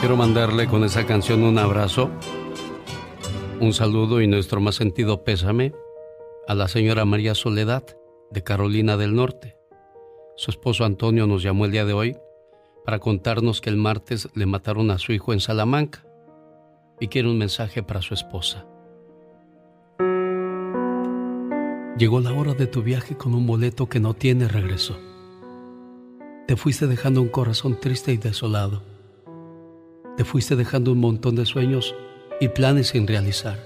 Quiero mandarle con esa canción un abrazo, un saludo y nuestro más sentido pésame a la señora María Soledad de Carolina del Norte. Su esposo Antonio nos llamó el día de hoy para contarnos que el martes le mataron a su hijo en Salamanca y quiere un mensaje para su esposa. Llegó la hora de tu viaje con un boleto que no tiene regreso. Te fuiste dejando un corazón triste y desolado. Te fuiste dejando un montón de sueños y planes sin realizar.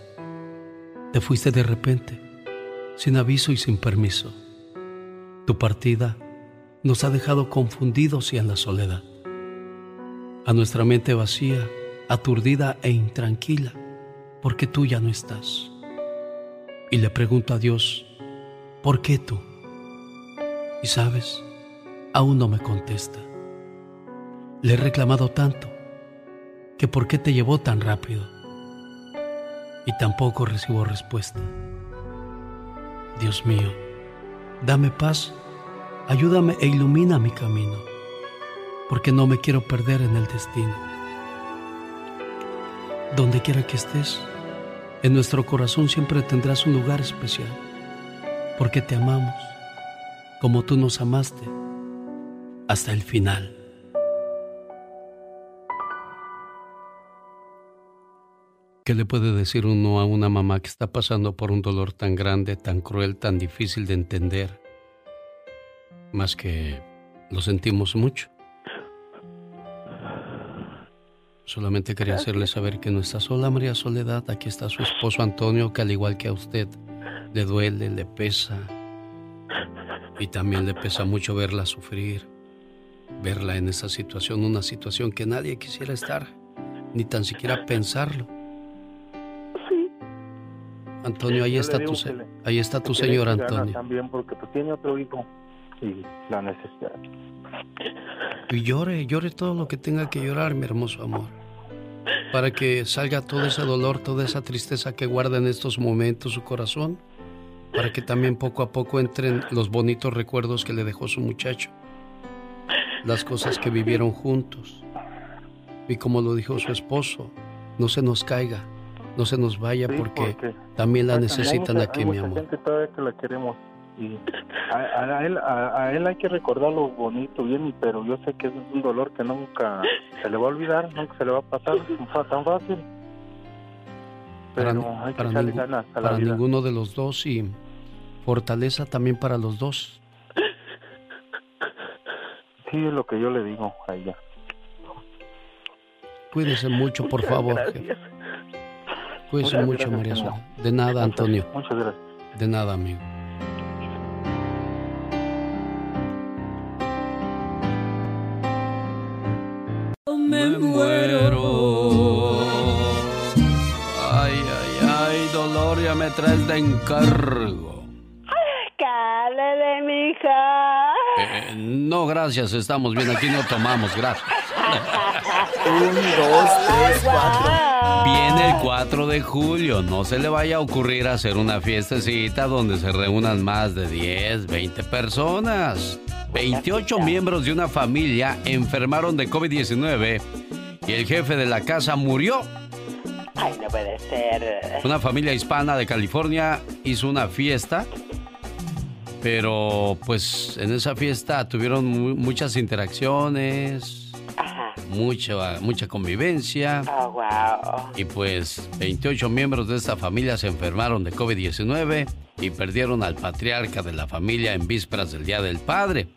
Te fuiste de repente, sin aviso y sin permiso. Tu partida nos ha dejado confundidos y en la soledad. A nuestra mente vacía, aturdida e intranquila, porque tú ya no estás. Y le pregunto a Dios, ¿por qué tú? Y sabes, aún no me contesta. Le he reclamado tanto que por qué te llevó tan rápido. Y tampoco recibo respuesta. Dios mío, dame paz, ayúdame e ilumina mi camino, porque no me quiero perder en el destino donde quiera que estés, en nuestro corazón siempre tendrás un lugar especial, porque te amamos como tú nos amaste hasta el final. ¿Qué le puede decir uno a una mamá que está pasando por un dolor tan grande, tan cruel, tan difícil de entender? Más que lo sentimos mucho. Solamente quería hacerle saber que no está sola María Soledad, aquí está su esposo Antonio, que al igual que a usted, le duele, le pesa. Y también le pesa mucho verla sufrir, verla en esa situación, una situación que nadie quisiera estar, ni tan siquiera pensarlo. Antonio, ahí está tu, ahí está tu señor Antonio. También porque pues, tiene otro hijo y la necesidad. Y llore, llore todo lo que tenga que llorar, mi hermoso amor. Para que salga todo ese dolor, toda esa tristeza que guarda en estos momentos su corazón. Para que también poco a poco entren los bonitos recuerdos que le dejó su muchacho. Las cosas que vivieron juntos. Y como lo dijo su esposo, no se nos caiga, no se nos vaya porque, también la necesitan aquí, mi amor. que la queremos y a, él, a, él hay que recordar lo bonito, bien, pero yo sé que es un dolor que nunca se le va a olvidar, nunca se le va a pasar tan fácil. Pero para, hay que para, ganas a para ninguno de los dos y fortaleza también para los dos. Sí, es lo que yo le digo a ella. Cuídese mucho, por favor. Cuídese mucho, María De nada, Antonio. Muchas gracias. De nada, amigo. me muero. Ay, ay, ay, dolor, ya me traes de encargo. Cálele, mija. Eh, no, gracias, estamos bien, aquí no tomamos, gracias. Un, dos, tres, cuatro. Viene el 4 de julio, no se le vaya a ocurrir hacer una fiestecita donde se reúnan más de 10, 20 personas. 28 miembros de una familia enfermaron de COVID-19 y el jefe de la casa murió. Ay, no puede ser. Una familia hispana de California hizo una fiesta, pero pues en esa fiesta tuvieron muchas interacciones, mucha mucha convivencia. Oh, wow. Y pues 28 miembros de esta familia se enfermaron de COVID-19 y perdieron al patriarca de la familia en vísperas del Día del Padre.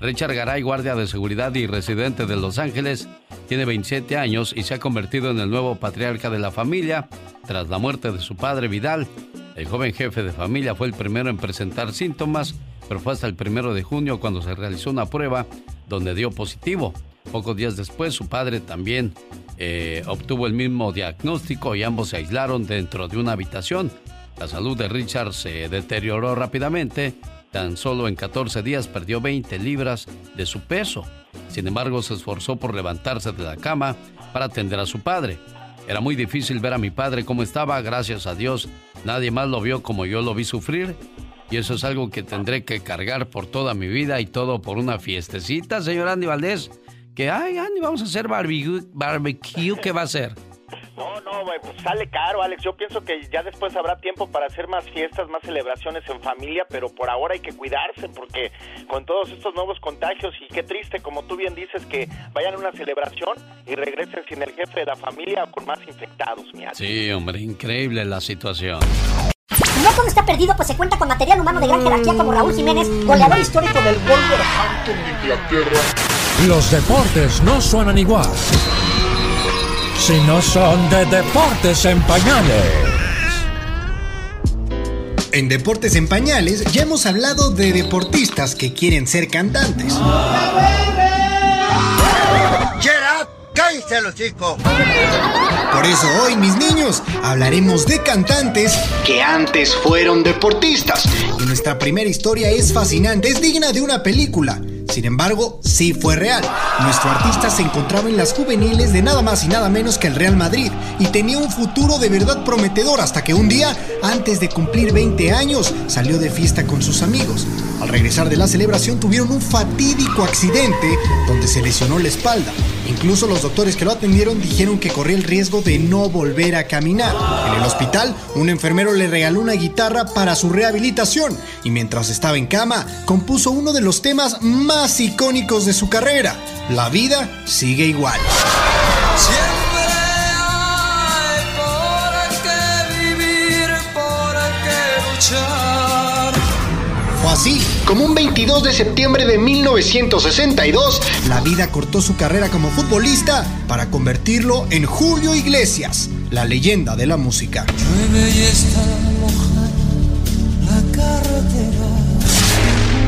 Richard Garay, guardia de seguridad y residente de Los Ángeles, tiene 27 años y se ha convertido en el nuevo patriarca de la familia tras la muerte de su padre Vidal. El joven jefe de familia fue el primero en presentar síntomas, pero fue hasta el primero de junio cuando se realizó una prueba donde dio positivo. Pocos días después, su padre también eh, obtuvo el mismo diagnóstico y ambos se aislaron dentro de una habitación. La salud de Richard se deterioró rápidamente. Tan solo en 14 días perdió 20 libras de su peso. Sin embargo, se esforzó por levantarse de la cama para atender a su padre. Era muy difícil ver a mi padre cómo estaba, gracias a Dios. Nadie más lo vio como yo lo vi sufrir. Y eso es algo que tendré que cargar por toda mi vida y todo por una fiestecita, señor Andy Valdés. Que, ay, Andy, vamos a hacer barbecue, barbecue ¿qué va a hacer? No, no, pues sale caro, Alex. Yo pienso que ya después habrá tiempo para hacer más fiestas, más celebraciones en familia, pero por ahora hay que cuidarse porque con todos estos nuevos contagios y qué triste, como tú bien dices, que vayan a una celebración y regresen sin el jefe de la familia o con más infectados, mi Alex. Sí, hombre, increíble la situación. No todo está perdido, pues se cuenta con material humano de gran jerarquía como Raúl Jiménez, goleador histórico del Wolverhampton de Inglaterra. Los deportes no suenan igual si no son de deportes en pañales. En Deportes en Pañales ya hemos hablado de deportistas que quieren ser cantantes. Gerard, cállate los chicos. Por eso hoy, mis niños, hablaremos de cantantes que antes fueron deportistas. Y nuestra primera historia es fascinante, es digna de una película. Sin embargo, sí fue real. Nuestro artista se encontraba en las juveniles de nada más y nada menos que el Real Madrid y tenía un futuro de verdad prometedor hasta que un día, antes de cumplir 20 años, salió de fiesta con sus amigos. Al regresar de la celebración tuvieron un fatídico accidente donde se lesionó la espalda. Incluso los doctores que lo atendieron dijeron que corría el riesgo de no volver a caminar. En el hospital, un enfermero le regaló una guitarra para su rehabilitación y mientras estaba en cama, compuso uno de los temas más icónicos de su carrera. La vida sigue igual. Siempre hay por qué vivir, por qué luchar. Fue así, como un 22 de septiembre de 1962, la vida cortó su carrera como futbolista para convertirlo en Julio Iglesias, la leyenda de la música.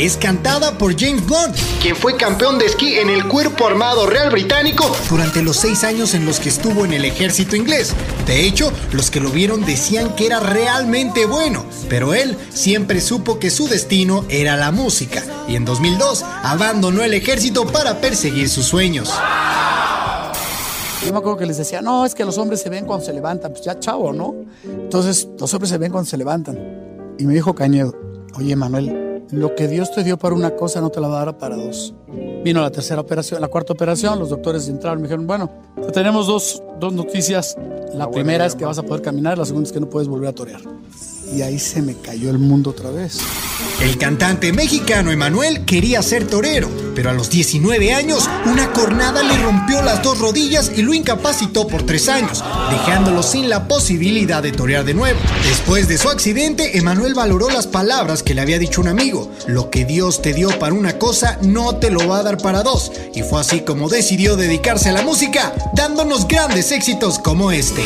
Es cantada por James Bond, quien fue campeón de esquí en el Cuerpo Armado Real Británico durante los seis años en los que estuvo en el ejército inglés. De hecho, los que lo vieron decían que era realmente bueno, pero él siempre supo que su destino era la música y en 2002 abandonó el ejército para perseguir sus sueños. Yo me acuerdo que les decía, no, es que los hombres se ven cuando se levantan, pues ya chavo, ¿no? Entonces, los hombres se ven cuando se levantan. Y me dijo Cañedo, oye Manuel, lo que Dios te dio para una cosa no te la va a dar para dos. Vino la tercera operación, la cuarta operación, los doctores entraron y me dijeron, bueno, te tenemos dos, dos noticias. La primera es que vas a poder caminar, la segunda es que no puedes volver a torear. Y ahí se me cayó el mundo otra vez. El cantante mexicano Emanuel quería ser torero, pero a los 19 años una cornada le rompió las dos rodillas y lo incapacitó por tres años, dejándolo sin la posibilidad de torear de nuevo. Después de su accidente, Emanuel valoró las palabras que le había dicho un amigo. Lo que Dios te dio para una cosa no te lo va a dar para dos. Y fue así como decidió dedicarse a la música, dándonos grandes éxitos como este.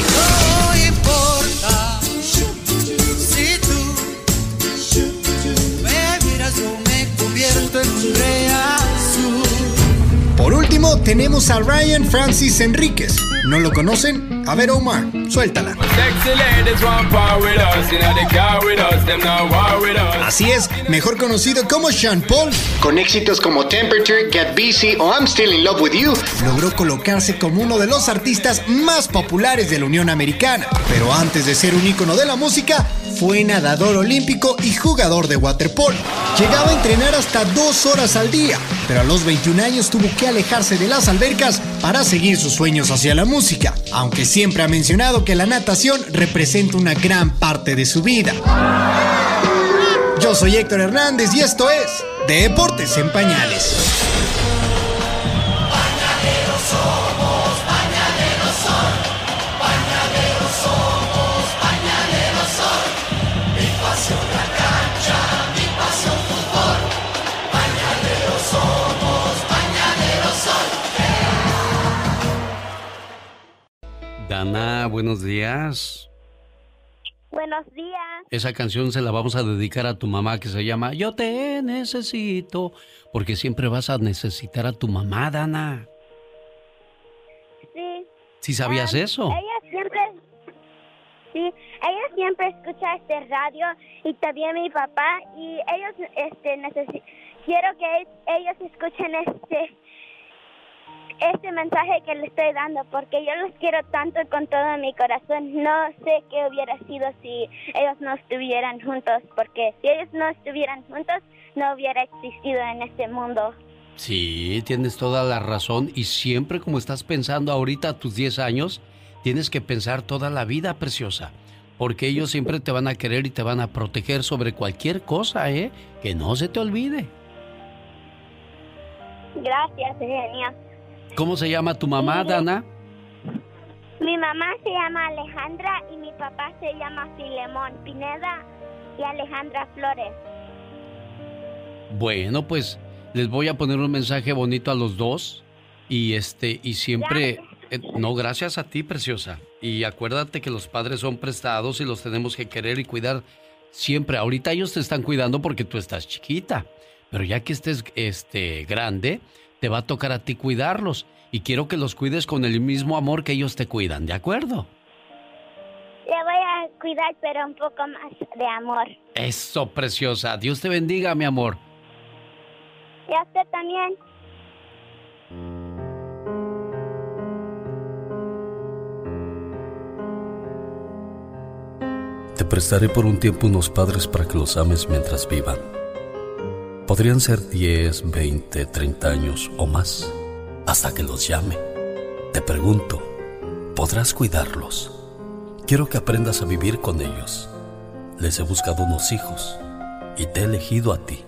Tenemos a Ryan Francis Enríquez. ¿No lo conocen? A ver, Omar, suéltala. Así es, mejor conocido como Sean Paul. Con éxitos como Temperature, Get Busy o I'm Still in Love with You, logró colocarse como uno de los artistas más populares de la Unión Americana. Pero antes de ser un ícono de la música, fue nadador olímpico y jugador de waterpolo. Llegaba a entrenar hasta dos horas al día, pero a los 21 años tuvo que alejarse de las albercas para seguir sus sueños hacia la música, aunque siempre ha mencionado que la natación representa una gran parte de su vida. Yo soy Héctor Hernández y esto es Deportes en Pañales. Dana, buenos días. Buenos días. Esa canción se la vamos a dedicar a tu mamá que se llama Yo te necesito, porque siempre vas a necesitar a tu mamá, Dana. Sí. ¿Sí sabías eso? Ella siempre, sí, ella siempre escucha este radio y también mi papá y ellos, este, necesi- quiero que ellos escuchen este, este mensaje que le estoy dando porque yo los quiero tanto con todo mi corazón. No sé qué hubiera sido si ellos no estuvieran juntos porque si ellos no estuvieran juntos no hubiera existido en este mundo. Sí, tienes toda la razón y siempre como estás pensando ahorita a tus 10 años, tienes que pensar toda la vida, preciosa, porque ellos siempre te van a querer y te van a proteger sobre cualquier cosa, ¿eh? Que no se te olvide. Gracias, genia. ¿Cómo se llama tu mamá, Dana? Mi mamá se llama Alejandra y mi papá se llama Filemón Pineda y Alejandra Flores. Bueno, pues les voy a poner un mensaje bonito a los dos y este y siempre eh, no gracias a ti, preciosa. Y acuérdate que los padres son prestados y los tenemos que querer y cuidar siempre. Ahorita ellos te están cuidando porque tú estás chiquita, pero ya que estés este grande, te va a tocar a ti cuidarlos y quiero que los cuides con el mismo amor que ellos te cuidan, ¿de acuerdo? Le voy a cuidar, pero un poco más de amor. Eso, preciosa. Dios te bendiga, mi amor. Y a usted también. Te prestaré por un tiempo unos padres para que los ames mientras vivan. Podrían ser 10, 20, 30 años o más, hasta que los llame. Te pregunto, ¿podrás cuidarlos? Quiero que aprendas a vivir con ellos. Les he buscado unos hijos y te he elegido a ti.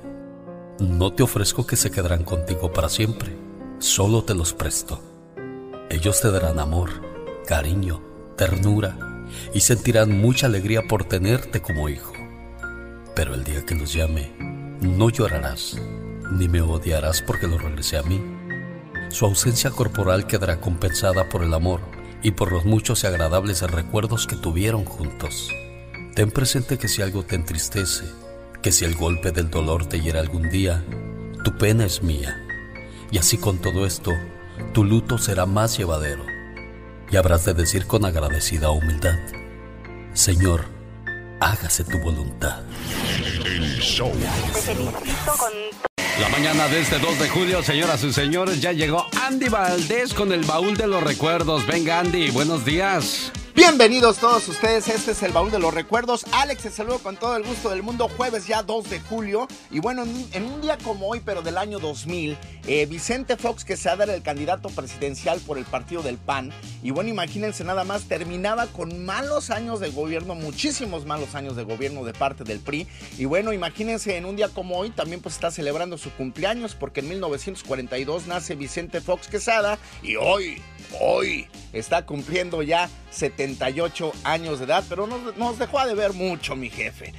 No te ofrezco que se quedarán contigo para siempre, solo te los presto. Ellos te darán amor, cariño, ternura y sentirán mucha alegría por tenerte como hijo. Pero el día que los llame, no llorarás, ni me odiarás porque lo regresé a mí. Su ausencia corporal quedará compensada por el amor y por los muchos y agradables recuerdos que tuvieron juntos. Ten presente que si algo te entristece, que si el golpe del dolor te hiera algún día, tu pena es mía. Y así con todo esto, tu luto será más llevadero. Y habrás de decir con agradecida humildad, Señor, hágase tu voluntad. La mañana de este 2 de julio, señoras y señores, ya llegó Andy Valdés con el baúl de los recuerdos. Venga, Andy, buenos días. Bienvenidos todos ustedes, este es el baúl de los recuerdos. Alex, te saludo con todo el gusto del mundo, jueves ya 2 de julio. Y bueno, en, un día como hoy, pero del año 2000, eh, Vicente Fox, que se dado el candidato presidencial por el partido del PAN, y bueno, imagínense nada más, terminaba con malos años de gobierno, muchísimos malos años de gobierno de parte del PRI. Y bueno, imagínense en un día como hoy, también pues está celebrando su cumpleaños, porque en 1942 nace Vicente Fox Quesada, y hoy, hoy, está cumpliendo ya 78 años de edad, pero nos, nos dejó de ver mucho mi jefe.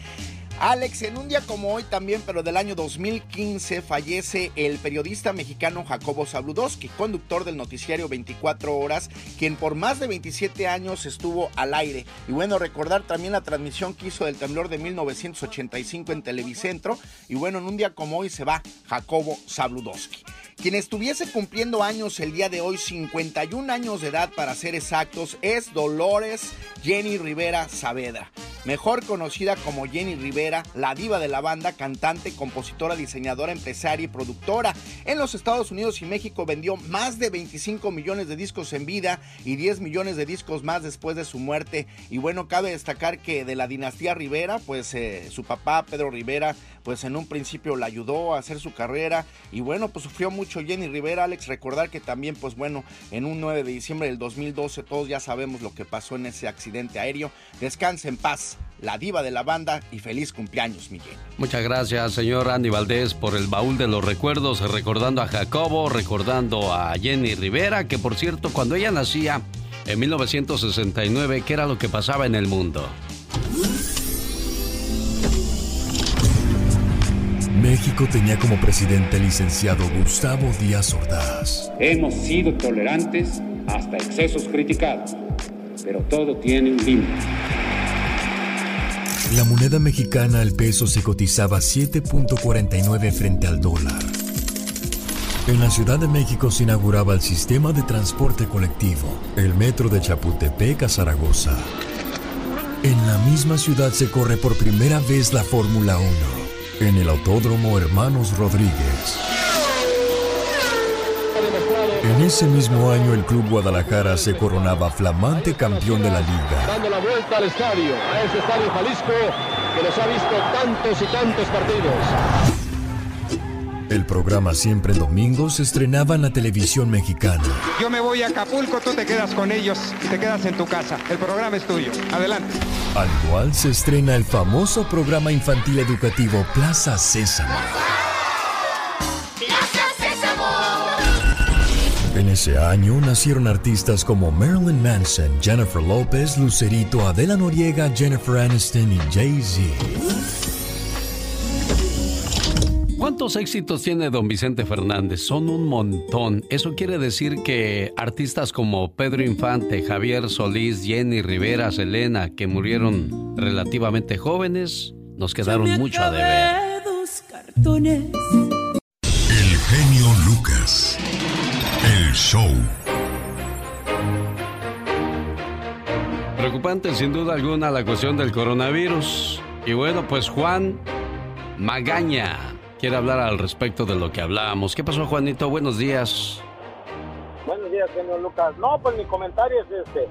Alex, en un día como hoy también, pero del año 2015, fallece el periodista mexicano Jacobo Zabludowski, conductor del noticiario 24 Horas, quien por más de 27 años estuvo al aire. Y bueno, recordar también la transmisión que hizo del temblor de 1985 en Televicentro. Y bueno, en un día como hoy se va Jacobo Zabludowski. Quien estuviese cumpliendo años el día de hoy, 51 años de edad para ser exactos, es Dolores Jenny Rivera Saavedra mejor conocida como Jenny Rivera, la diva de la banda, cantante, compositora, diseñadora, empresaria y productora. En los Estados Unidos y México vendió más de 25 millones de discos en vida y 10 millones de discos más después de su muerte. Y bueno, cabe destacar que de la dinastía Rivera, pues eh, su papá Pedro Rivera pues en un principio la ayudó a hacer su carrera y bueno, pues sufrió mucho Jenny Rivera, Alex, recordar que también pues bueno, en un 9 de diciembre del 2012 todos ya sabemos lo que pasó en ese accidente aéreo. Descanse en paz, la diva de la banda y feliz cumpleaños, Miguel. Muchas gracias, señor Andy Valdés, por el baúl de los recuerdos, recordando a Jacobo, recordando a Jenny Rivera, que por cierto, cuando ella nacía en 1969, ¿qué era lo que pasaba en el mundo? México tenía como presidente el licenciado Gustavo Díaz Ordaz. Hemos sido tolerantes hasta excesos criticados, pero todo tiene un límite. La moneda mexicana al peso se cotizaba 7.49 frente al dólar. En la Ciudad de México se inauguraba el sistema de transporte colectivo, el metro de Chapultepec a Zaragoza. En la misma ciudad se corre por primera vez la Fórmula 1 en el Autódromo Hermanos Rodríguez. En ese mismo año el Club Guadalajara se coronaba flamante campeón de la liga. Dando la vuelta al estadio, a ese estadio Jalisco que nos ha visto tantos y tantos partidos. El programa Siempre en Domingo se estrenaba en la televisión mexicana. Yo me voy a Acapulco, tú te quedas con ellos y te quedas en tu casa. El programa es tuyo. Adelante. Al igual se estrena el famoso programa infantil educativo Plaza Sésamo. En ese año nacieron artistas como Marilyn Manson, Jennifer López, Lucerito, Adela Noriega, Jennifer Aniston y Jay-Z. ¿Cuántos éxitos tiene don Vicente Fernández? Son un montón. Eso quiere decir que artistas como Pedro Infante, Javier Solís, Jenny Rivera, Selena, que murieron relativamente jóvenes, nos quedaron mucho a deber. El genio Lucas. El show. Preocupante sin duda alguna la cuestión del coronavirus. Y bueno, pues Juan Magaña quiere hablar al respecto de lo que hablábamos. ¿Qué pasó, Juanito? Buenos días. Buenos días, señor Lucas. No, pues mi comentario es este.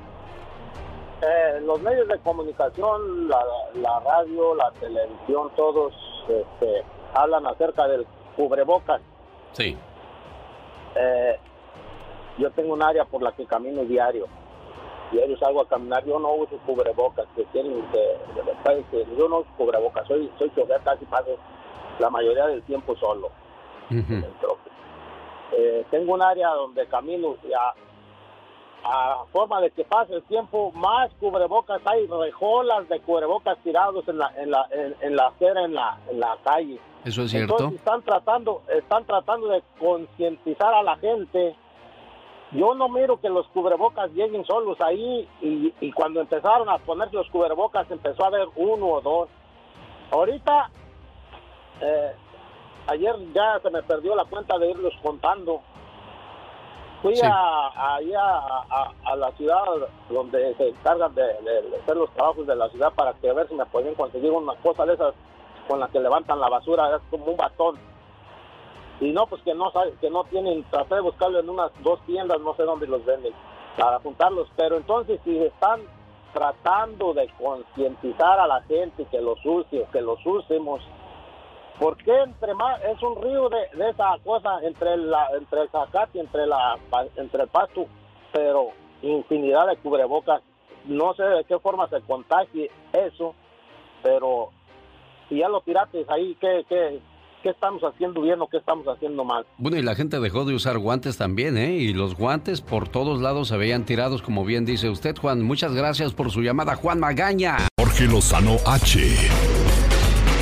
Eh, los medios de comunicación, la, la radio, la televisión, todos este, hablan acerca del cubrebocas. Sí. Eh, yo tengo un área por la que camino diario. Diario salgo a caminar, yo no uso cubrebocas, que tienen que, que- que yo no uso cubrebocas, soy, soy chofer, casi paso la mayoría del tiempo solo. Eh, tengo un área donde camino y a, a forma de que pase el tiempo, más cubrebocas hay, rejolas de cubrebocas tirados en la, en la, en, en la acera, en la, en la calle. ¿Eso es cierto? Entonces están tratando, están tratando de concientizar a la gente. Yo no miro que los cubrebocas lleguen solos ahí y, y cuando empezaron a poner los cubrebocas empezó a haber uno o dos. Ahorita, eh, ayer ya se me perdió la cuenta de irlos contando. Fui Sí. a, ahí a, a- a la ciudad donde se encargan de, de- de hacer los trabajos de la ciudad para que a ver si me podían conseguir una cosa de esas con la que levantan la basura, es como un batón. Y no, pues que no que no tienen, traté de buscarlo en unas dos tiendas, no sé dónde los venden, para juntarlos. Pero entonces si están tratando de concientizar a la gente que los use que los usemos, ¿por qué entre más, es un río de, de esa cosa entre la entre el zacate, entre la entre el pasto, pero infinidad de cubrebocas, no sé de qué forma se contagie eso, pero si ya lo tiraste ahí, ¿qué, qué, qué estamos haciendo bien o qué estamos haciendo mal? Bueno, y la gente dejó de usar guantes también, ¿eh? Y los guantes por todos lados se veían tirados, como bien dice usted, Juan. Muchas gracias por su llamada, Juan Magaña. Jorge Lozano H.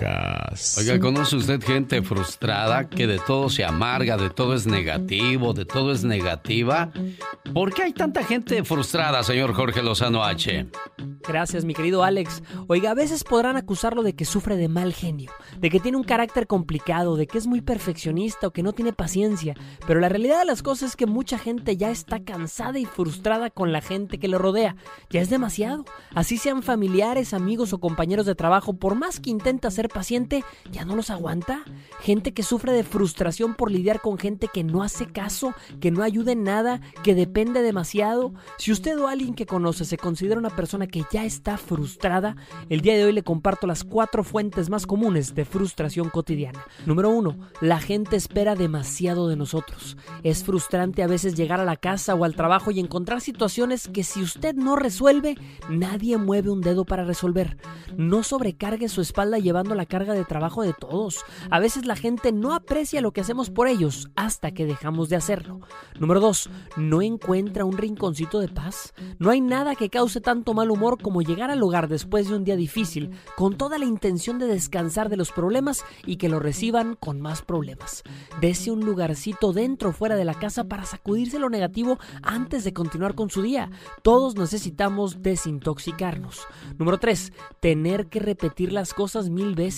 Lucas. Oiga, ¿conoce usted gente frustrada que de todo se amarga, de todo es negativo, de todo es negativa? ¿Por qué hay tanta gente frustrada, señor Jorge Lozano H? Gracias, mi querido Alex. Oiga, a veces podrán acusarlo de que sufre de mal genio, de que tiene un carácter complicado, de que es muy perfeccionista o que no tiene paciencia. Pero la realidad de las cosas es que mucha gente ya está cansada y frustrada con la gente que le rodea. Ya es demasiado. Así sean familiares, amigos o compañeros de trabajo, por más que intenta ser paciente, ya no los aguanta. Gente que sufre de frustración por lidiar con gente que no hace caso, que no ayuda en nada, que depende demasiado. Si usted o alguien que conoce se considera una persona que ya está frustrada, el día de hoy le comparto las cuatro fuentes más comunes de frustración cotidiana. Número uno, la gente espera demasiado de nosotros. Es frustrante a veces llegar a la casa o al trabajo y encontrar situaciones que si usted no resuelve, nadie mueve un dedo para resolver. No sobrecargue su espalda llevando la carga de trabajo de todos. A veces la gente no aprecia lo que hacemos por ellos hasta que dejamos de hacerlo. Número 2. No encuentra un rinconcito de paz. No hay nada que cause tanto mal humor como llegar al hogar después de un día difícil con toda la intención de descansar de los problemas y que lo reciban con más problemas. Dese un lugarcito dentro o fuera de la casa para sacudirse lo negativo antes de continuar con su día. Todos necesitamos desintoxicarnos. Número 3. Tener que repetir las cosas mil veces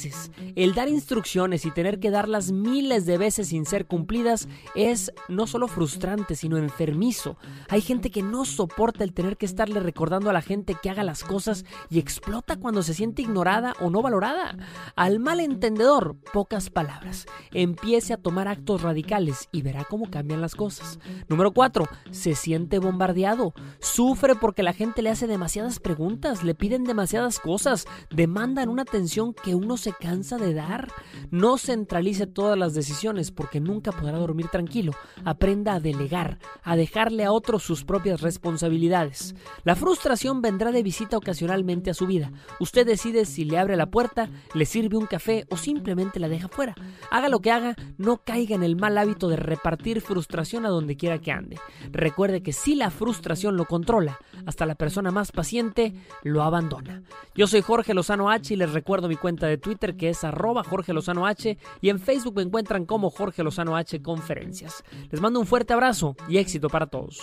El dar instrucciones y tener que darlas miles de veces sin ser cumplidas es no solo frustrante, sino enfermizo. Hay gente que no soporta el tener que estarle recordando a la gente que haga las cosas y explota cuando se siente ignorada o no valorada. Al malentendedor, pocas palabras. Empiece a tomar actos radicales y verá cómo cambian las cosas. Número 4. Se siente bombardeado. Sufre porque la gente le hace demasiadas preguntas, le piden demasiadas cosas, demandan una atención que uno se cansa de dar. No centralice todas las decisiones porque nunca podrá dormir tranquilo. Aprenda a delegar, a dejarle a otros sus propias responsabilidades. La frustración vendrá de visita ocasionalmente a su vida. Usted decide si le abre la puerta, le sirve un café o simplemente la deja fuera. Haga lo que haga, no caiga en el mal hábito de repartir frustración a donde quiera que ande. Recuerde que si la frustración lo controla, hasta la persona más paciente lo abandona. Yo soy Jorge Lozano H y les recuerdo mi cuenta de Twitter que es arroba Jorge Lozano H y en Facebook me encuentran como Jorge Lozano H Conferencias. Les mando un fuerte abrazo y éxito para todos.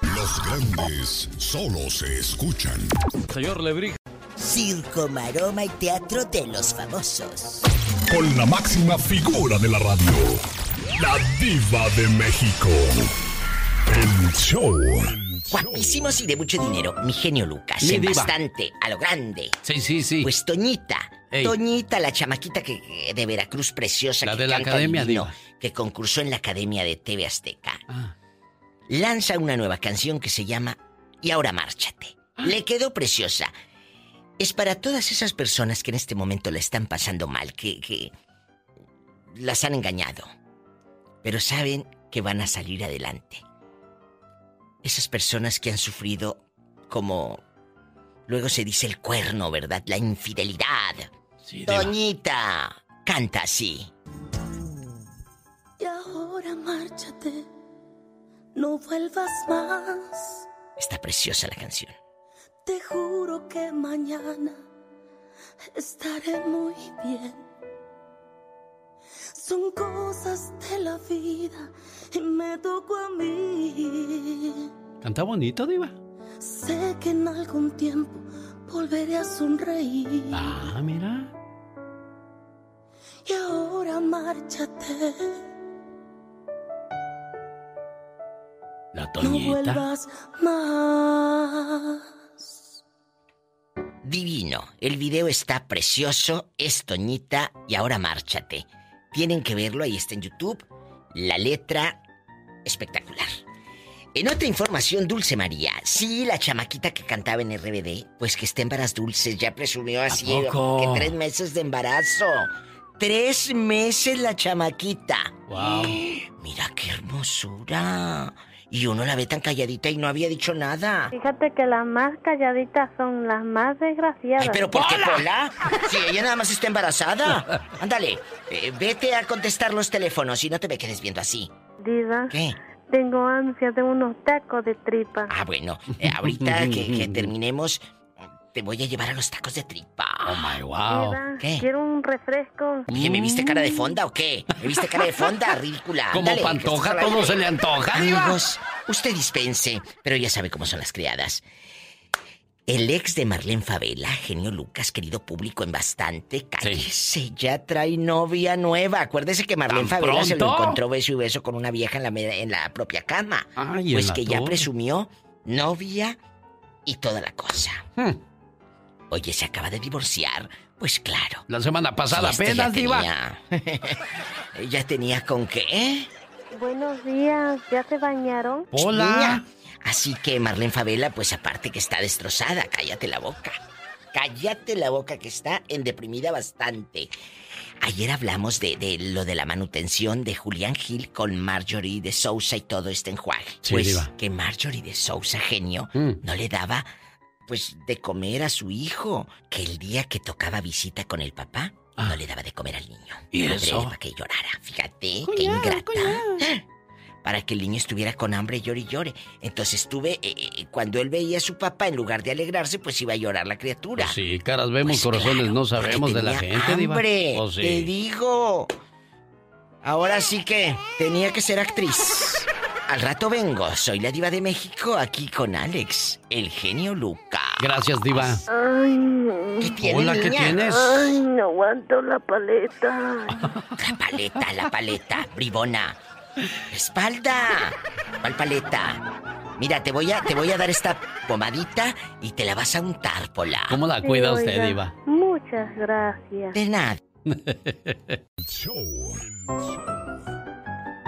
Los grandes solo se escuchan. Señor Lebrija. Circo, maroma y teatro de los famosos. Con la máxima figura de la radio, la diva de México. El show. Guapísimos y de mucho dinero. Mi genio Lucas. Mi en diva. bastante, a lo grande. Sí, sí, sí. Pues Toñita. Ey. Toñita, la chamaquita que, que- de Veracruz preciosa. La que de la canta academia, divino. Que concursó en la academia de TV Azteca. Ah. Lanza una nueva canción que se llama Y ahora márchate. Ah. Le quedó preciosa. Es para todas esas personas que en este momento la están pasando mal, que, que las han engañado. Pero saben que van a salir adelante. Esas personas que han sufrido como luego se dice el cuerno, ¿verdad? La infidelidad. Diva. Doñita, canta así. Y ahora márchate, no vuelvas más. Está preciosa la canción. Te juro que mañana estaré muy bien. Son cosas de la vida y me tocó a mí. Canta bonito, Diva. Sé que en algún tiempo volveré a sonreír. Ah, mira. Y ahora márchate. La No Toñita. vuelvas más. Divino. El video está precioso, es Toñita y ahora márchate. Tienen que verlo, ahí está en YouTube. La letra espectacular. En otra información, Dulce María. Sí, la chamaquita que cantaba en RBD, pues que está en varas dulces, ya presumió así que tres meses de embarazo. Tres meses la chamaquita. Wow. Mira qué hermosura. Y uno la ve tan calladita y no había dicho nada. Fíjate que las más calladitas son las más desgraciadas. Ay, pero ¿por qué Pola? Si ella nada más está embarazada. Ándale, eh, vete a contestar los teléfonos y no te me quedes viendo así. Diva, ¿Qué? tengo ansia de unos tacos de tripa. Ah, bueno, eh, ahorita que, que terminemos, te voy a llevar a los tacos de tripa. Oh my wow. ¿Qué? quiero un refresco. Oye, ¿me viste cara de fonda o qué? ¿Me viste cara de fonda? Ridícula. Como pantoja, todo se le antoja. Amigos, usted dispense, pero ya sabe cómo son las criadas. El ex de Marlene Favela, genio Lucas, querido público en bastante, cállese, ya trae novia nueva. Acuérdese que Marlene ¿Tan Favela se lo encontró beso y beso con una vieja en la, me- en la propia cama. Ay, pues que ya presumió novia y toda la cosa. Hmm. Oye, se acaba de divorciar. Pues claro. La semana pasada Sí, este ya apenas, Diva. tenía- ya tenía con qué. Buenos días, ¿ya se bañaron? Niña. Así que Marlene Favela, pues aparte que está destrozada, cállate la boca. Cállate la boca que está en deprimida bastante. Ayer hablamos de, de lo de la manutención de Julián Gil con Marjorie de Sousa y todo este enjuague. Sí, pues diva. que Marjorie de Sousa, genio, Mm. no le daba pues de comer a su hijo. Que el día que tocaba visita con el papá, no le daba de comer al niño. Ah. ¿Y Madre, eso? Para que llorara, fíjate, qué ingrata. Para que el niño estuviera con hambre, llore y llore. Entonces tuve, eh, eh, cuando él veía a su papá, en lugar de alegrarse, pues iba a llorar la criatura. Pues sí, caras vemos, corazones no sabemos de la gente, Diva. hambre, Pues sí. te digo. Ahora sí que tenía que ser actriz. Al rato vengo, soy la diva de México, aquí con Alex, el genio Lucas. Gracias, Diva. Ay, ¿Qué Hola, ¿qué tienes? Ay, no aguanto la paleta. La paleta, la paleta, bribona. Espalda. ¿Cuál paleta? Mira, te voy a, te voy a dar esta pomadita y te la vas a untar, Pola. ¿Cómo la cuida Sí, usted, Diva? Muchas gracias. De nada.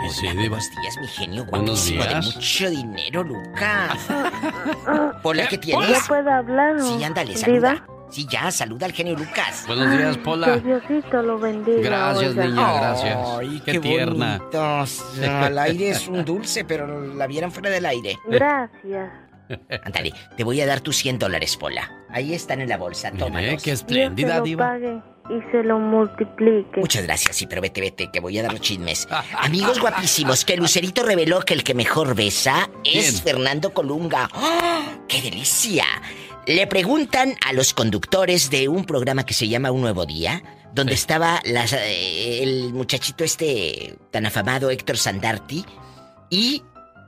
Y sí, Diva. Buenos días, mi genio Buenos guapísimo de días. mucho dinero, Lucas. Pola, ¿qué tienes? ¿Ya puedo hablar? Sí, ándale, saluda. Diva? Sí, ya, saluda al genio Lucas. Buenos días, Que Pola. Diosito lo bendiga. Gracias, oiga. niña, gracias. Ay, qué, tierna. bonitos. No, al aire es un dulce, pero la vieran fuera del aire. Gracias. Ándale, te voy a dar tus 100 dólares, Pola. Ahí están en la bolsa, Mire, tómalos. qué Dios espléndida, se lo Diva. pague y se lo multiplique. Muchas gracias, sí, pero vete, vete, que voy a dar los chismes. Amigos guapísimos, que Lucerito reveló que el que mejor besa es. Fernando Colunga. ¡Ah! ¡Qué delicia! Le preguntan a los conductores de un programa que se llama Un Nuevo Día, donde estaba las- eh, el muchachito este tan afamado Héctor Sandarti y,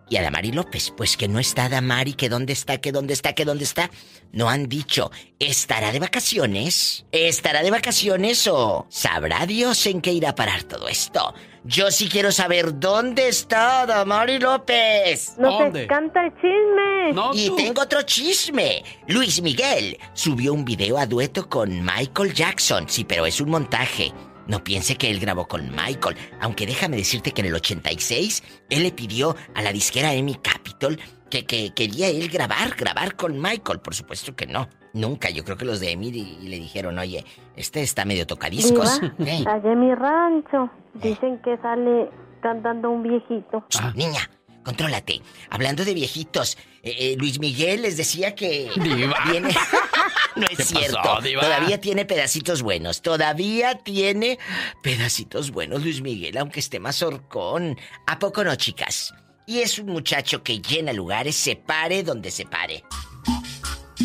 y a Damari López. Pues que no está Damari, que dónde está, que dónde está, que dónde está. No han dicho, ¿estará de vacaciones? ¿Estará de vacaciones o sabrá Dios en qué irá a parar todo esto? Yo sí quiero saber dónde está Damari López. Nos ¿Dónde? encanta el chisme. No, Y tú. tengo otro chisme. Luis Miguel subió un video a dueto con Michael Jackson. Sí, pero es un montaje. No piense que él grabó con Michael. Aunque déjame decirte que en el 86 él le pidió a la disquera Emmy Capitol que, que quería él grabar, grabar con Michael. Por supuesto que no. Nunca. Yo creo que los de Emmy le dijeron, oye, este está medio tocadiscos. ¿Eh? allá en mi rancho dicen que sale cantando un viejito. Ah. Niña, contrólate. Hablando de viejitos, eh, eh, Luis Miguel les decía que Diva. viene. no es ¿Qué pasó, cierto. Diva? Todavía tiene pedacitos buenos. Todavía tiene pedacitos buenos Luis Miguel, aunque esté más horcón. ¿A poco no, chicas? Y es un muchacho que llena lugares, se pare donde se pare.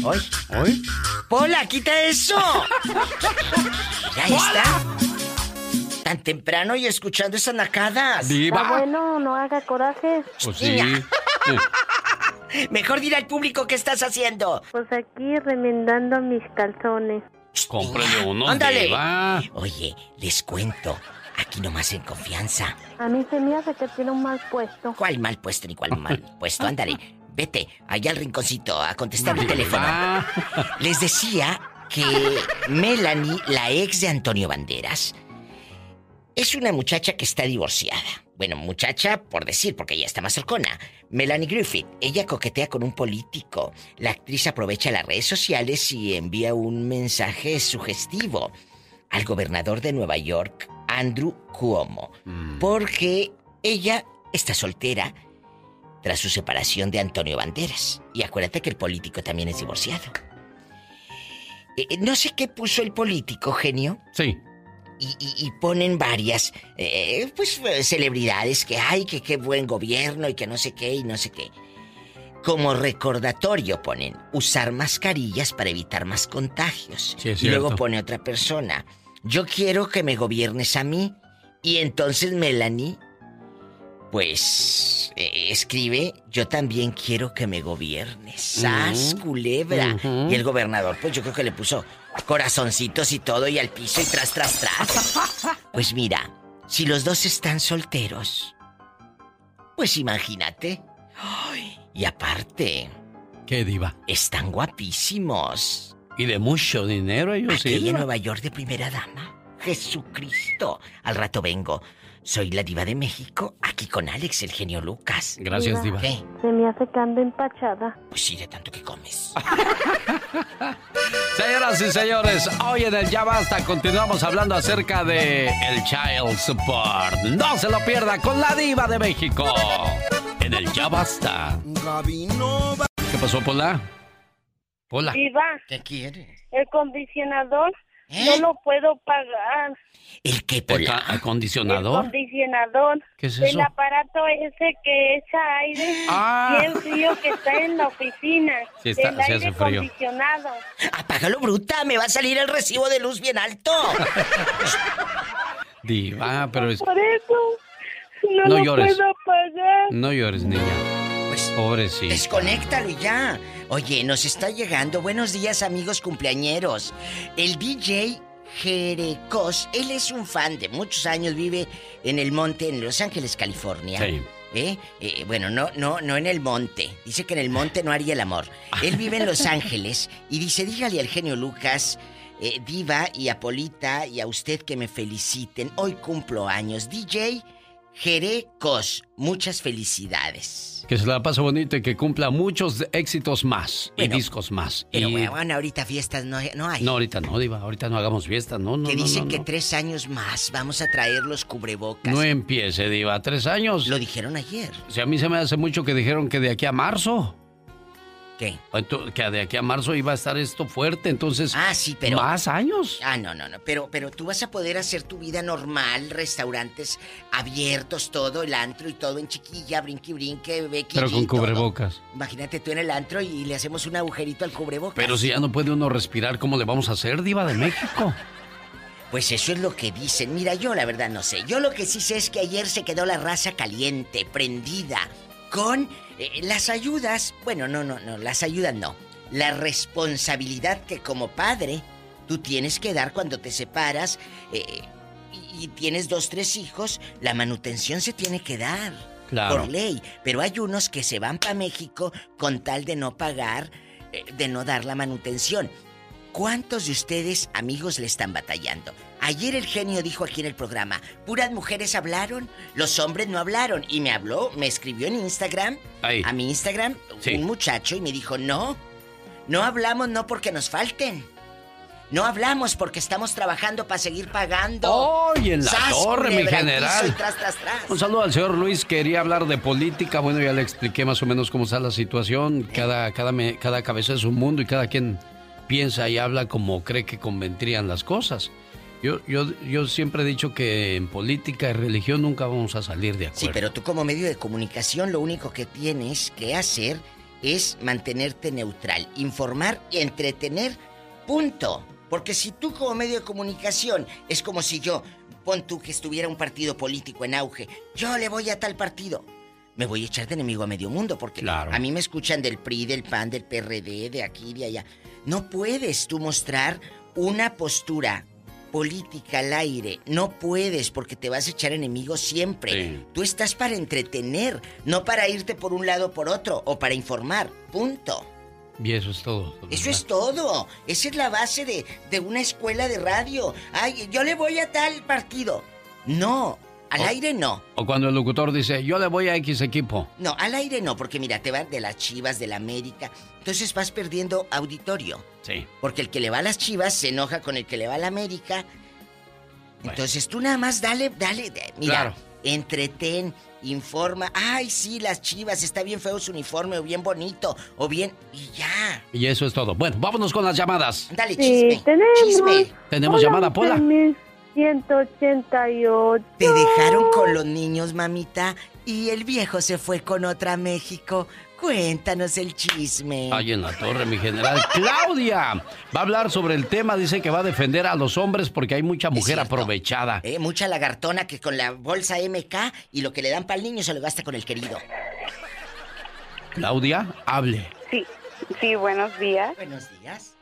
¿Hoy? ¿Hoy? ¡Pola, quita eso! Ya está. Tan temprano y escuchando esas nacadas. Está Diva. bueno, no haga coraje. Pues sí. Mejor dirá al público qué estás haciendo. Pues aquí remendando mis calzones. Cómprele unos, Ándale. Diva. Oye, les cuento. Aquí nomás en confianza. A mí se me hace que tiene un mal puesto. ¿Cuál mal puesto ni cuál mal puesto? Ándale. Vete allá al rinconcito a contestar el teléfono. Les decía que Melanie, la ex de Antonio Banderas, es una muchacha que está divorciada. Bueno, muchacha por decir, porque ella está más cercana. Melanie Griffith, ella coquetea con un político. La actriz aprovecha las redes sociales y envía un mensaje sugestivo al gobernador de Nueva York, Andrew Cuomo, porque ella está soltera tras su separación de Antonio Banderas. Y acuérdate que el político también es divorciado. Eh, eh, no sé qué puso el político, genio. Sí. Y, y- y ponen varias, eh, pues, celebridades que hay, que qué buen gobierno y que no sé qué y no sé qué. Como recordatorio ponen usar mascarillas para evitar más contagios. Sí, y luego pone otra persona, yo quiero que me gobiernes a mí. Y entonces Melanie, pues, eh, escribe, yo también quiero que me gobiernes. ¡Sas, Ujú. culebra! Y el gobernador, pues yo creo que le puso corazoncitos y todo y al piso y tras, tras, tras. Pues mira, si los dos están solteros, pues imagínate. Ay, y aparte, ¿Qué, Diva? están guapísimos. Y de mucho dinero ellos sí. Aquella en. Nueva York de primera dama. Jesucristo. Al rato vengo. Soy la diva de México, aquí con Alex, el genio Lucas. Gracias, Diva. ¿Qué? Se me hace que ando empachada. Pues sí, de tanto que comes. Señoras y señores, hoy en el Ya Basta continuamos hablando acerca de el Child Support. No se lo pierda con la diva de México. En el Ya Basta. ¿Qué pasó, Pola? Pola. Diva, ¿Qué quiere? el condicionador ¿Eh? no lo puedo pagar. ¿El qué, ¿El Pola? El acondicionador? condicionador. ¿Qué es El eso? aparato ese que echa aire Ah. bien frío que está en la oficina. Sí, está- el aire hace frío. acondicionado. Apágalo, bruta, me va a salir el recibo de luz bien alto. Diva, pero es... Por eso no, No lo llores. puedo pagar. No llores, niña. pues. Pobrecito. Desconéctalo ya. Oye, nos está llegando. Buenos días, amigos cumpleañeros. El DJ Jerecos, él es un fan de muchos años, vive en el monte en Los Ángeles, California. Sí. ¿Eh? Eh, bueno, no, no, no en el monte. Dice que en el monte no haría el amor. Él vive en Los Ángeles y dice, dígale al genio Lucas, eh, Diva y Apolita y a usted que me feliciten. Hoy cumplo años. DJ Jerecos, muchas felicidades. Que se la pase bonito y que cumpla muchos éxitos más y discos más. Pero y... bueno, ahorita fiestas no, no hay. No, ahorita no, Diva. Ahorita no hagamos fiestas, no, no. que no, dicen no, que tres años más vamos a traer los cubrebocas. No empiece, Diva. ¿Tres años? Lo dijeron ayer. Si a mí se me hace mucho que dijeron que de aquí a marzo. ¿Qué? Ento- Que de aquí a marzo iba a estar esto fuerte, entonces. Ah, sí, pero. ¿Más años? Ah, no, no, no. Pero, pero tú vas a poder hacer tu vida normal, restaurantes abiertos, todo, el antro y todo en chiquilla, brinque, brinque, bequi. Pero con todo. cubrebocas. Imagínate tú en el antro y le hacemos un agujerito al cubrebocas. Pero si ya no puede uno respirar, ¿cómo le vamos a hacer, Diva de México? Pues eso es lo que dicen. Mira, yo la verdad no sé. Yo lo que sí sé es que ayer se quedó la raza caliente, prendida, con eh, las ayudas. Bueno, no, no, no, las ayudas no. La responsabilidad que como padre tú tienes que dar cuando te separas eh, y, y tienes dos, tres hijos, la manutención se tiene que dar. Claro. Por ley. Pero hay unos que se van para México con tal de no pagar, eh, de no dar la manutención. ¿Cuántos de ustedes, amigos, le están batallando? Ayer el genio dijo aquí en el programa, puras mujeres hablaron, los hombres no hablaron. Y me habló, me escribió en Instagram, Ahí. a mi Instagram, Sí. un muchacho y me dijo, no, no hablamos no porque nos falten. No hablamos porque estamos trabajando para seguir pagando. ¡Oye, en la ¡Sas, torre, mi general! y tras, tras, tras! Un saludo al señor Luis, quería hablar de política, bueno, ya le expliqué más o menos cómo está la situación, cada, cada, cada cabeza es un mundo y cada quien piensa y habla como cree que convendrían las cosas. Yo, yo, yo siempre he dicho que en política y religión nunca vamos a salir de acuerdo. Sí, pero tú como medio de comunicación lo único que tienes que hacer es mantenerte neutral, informar y entretener, punto. Porque si tú como medio de comunicación es como si yo, pon tú que estuviera un partido político en auge, yo le voy a tal partido. Me voy a echar de enemigo a medio mundo porque Claro. a mí me escuchan del PRI, del PAN, del PRD, de aquí, de allá. No puedes tú mostrar una postura política al aire. No puedes porque te vas a echar enemigo siempre. Sí. Tú estás para entretener, no para irte por un lado o por otro o para informar. Punto. Y eso es todo. Eso es todo. Esa es la base de, de una escuela de radio. Ay, yo le voy a tal partido. No, al aire no. O cuando el locutor dice, yo le voy a X equipo. No, al aire no, porque mira, te van de las chivas, de la América. Entonces vas perdiendo auditorio. Sí. Porque el que le va a las chivas se enoja con el que le va a la América. Entonces tú nada más dale, dale, de- mira, Claro. entretén, informa. Ay, sí, las chivas, está bien feo su uniforme, o bien bonito, o bien. Y ya. Y eso es todo. Bueno, vámonos con las llamadas. Dale, Sí, chisme. tenemos. Chisme. Tenemos llamada, Pola. 1188. Te dejaron con los niños, mamita, y el viejo se fue con otra a México. Cuéntanos el chisme. Ay, en la torre, mi general. Claudia va a hablar sobre el tema. Dice que va a defender a los hombres porque hay mucha mujer aprovechada. Eh, mucha lagartona que con la bolsa MK y lo que le dan para el niño se lo gasta con el querido. Claudia, hable. Sí, sí, buenos días. Buenos días.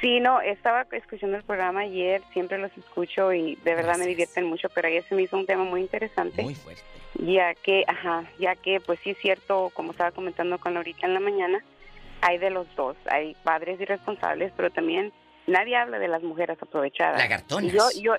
Sí, no, estaba escuchando el programa ayer, siempre los escucho y de verdad me divierten mucho, pero ayer se me hizo un tema muy interesante. Muy fuerte. Ya que, ajá, ya que pues sí es cierto, como estaba comentando con Laurita en la mañana, hay de los dos, hay padres irresponsables, pero también nadie habla de las mujeres aprovechadas. Lagartonas. Yo, yo,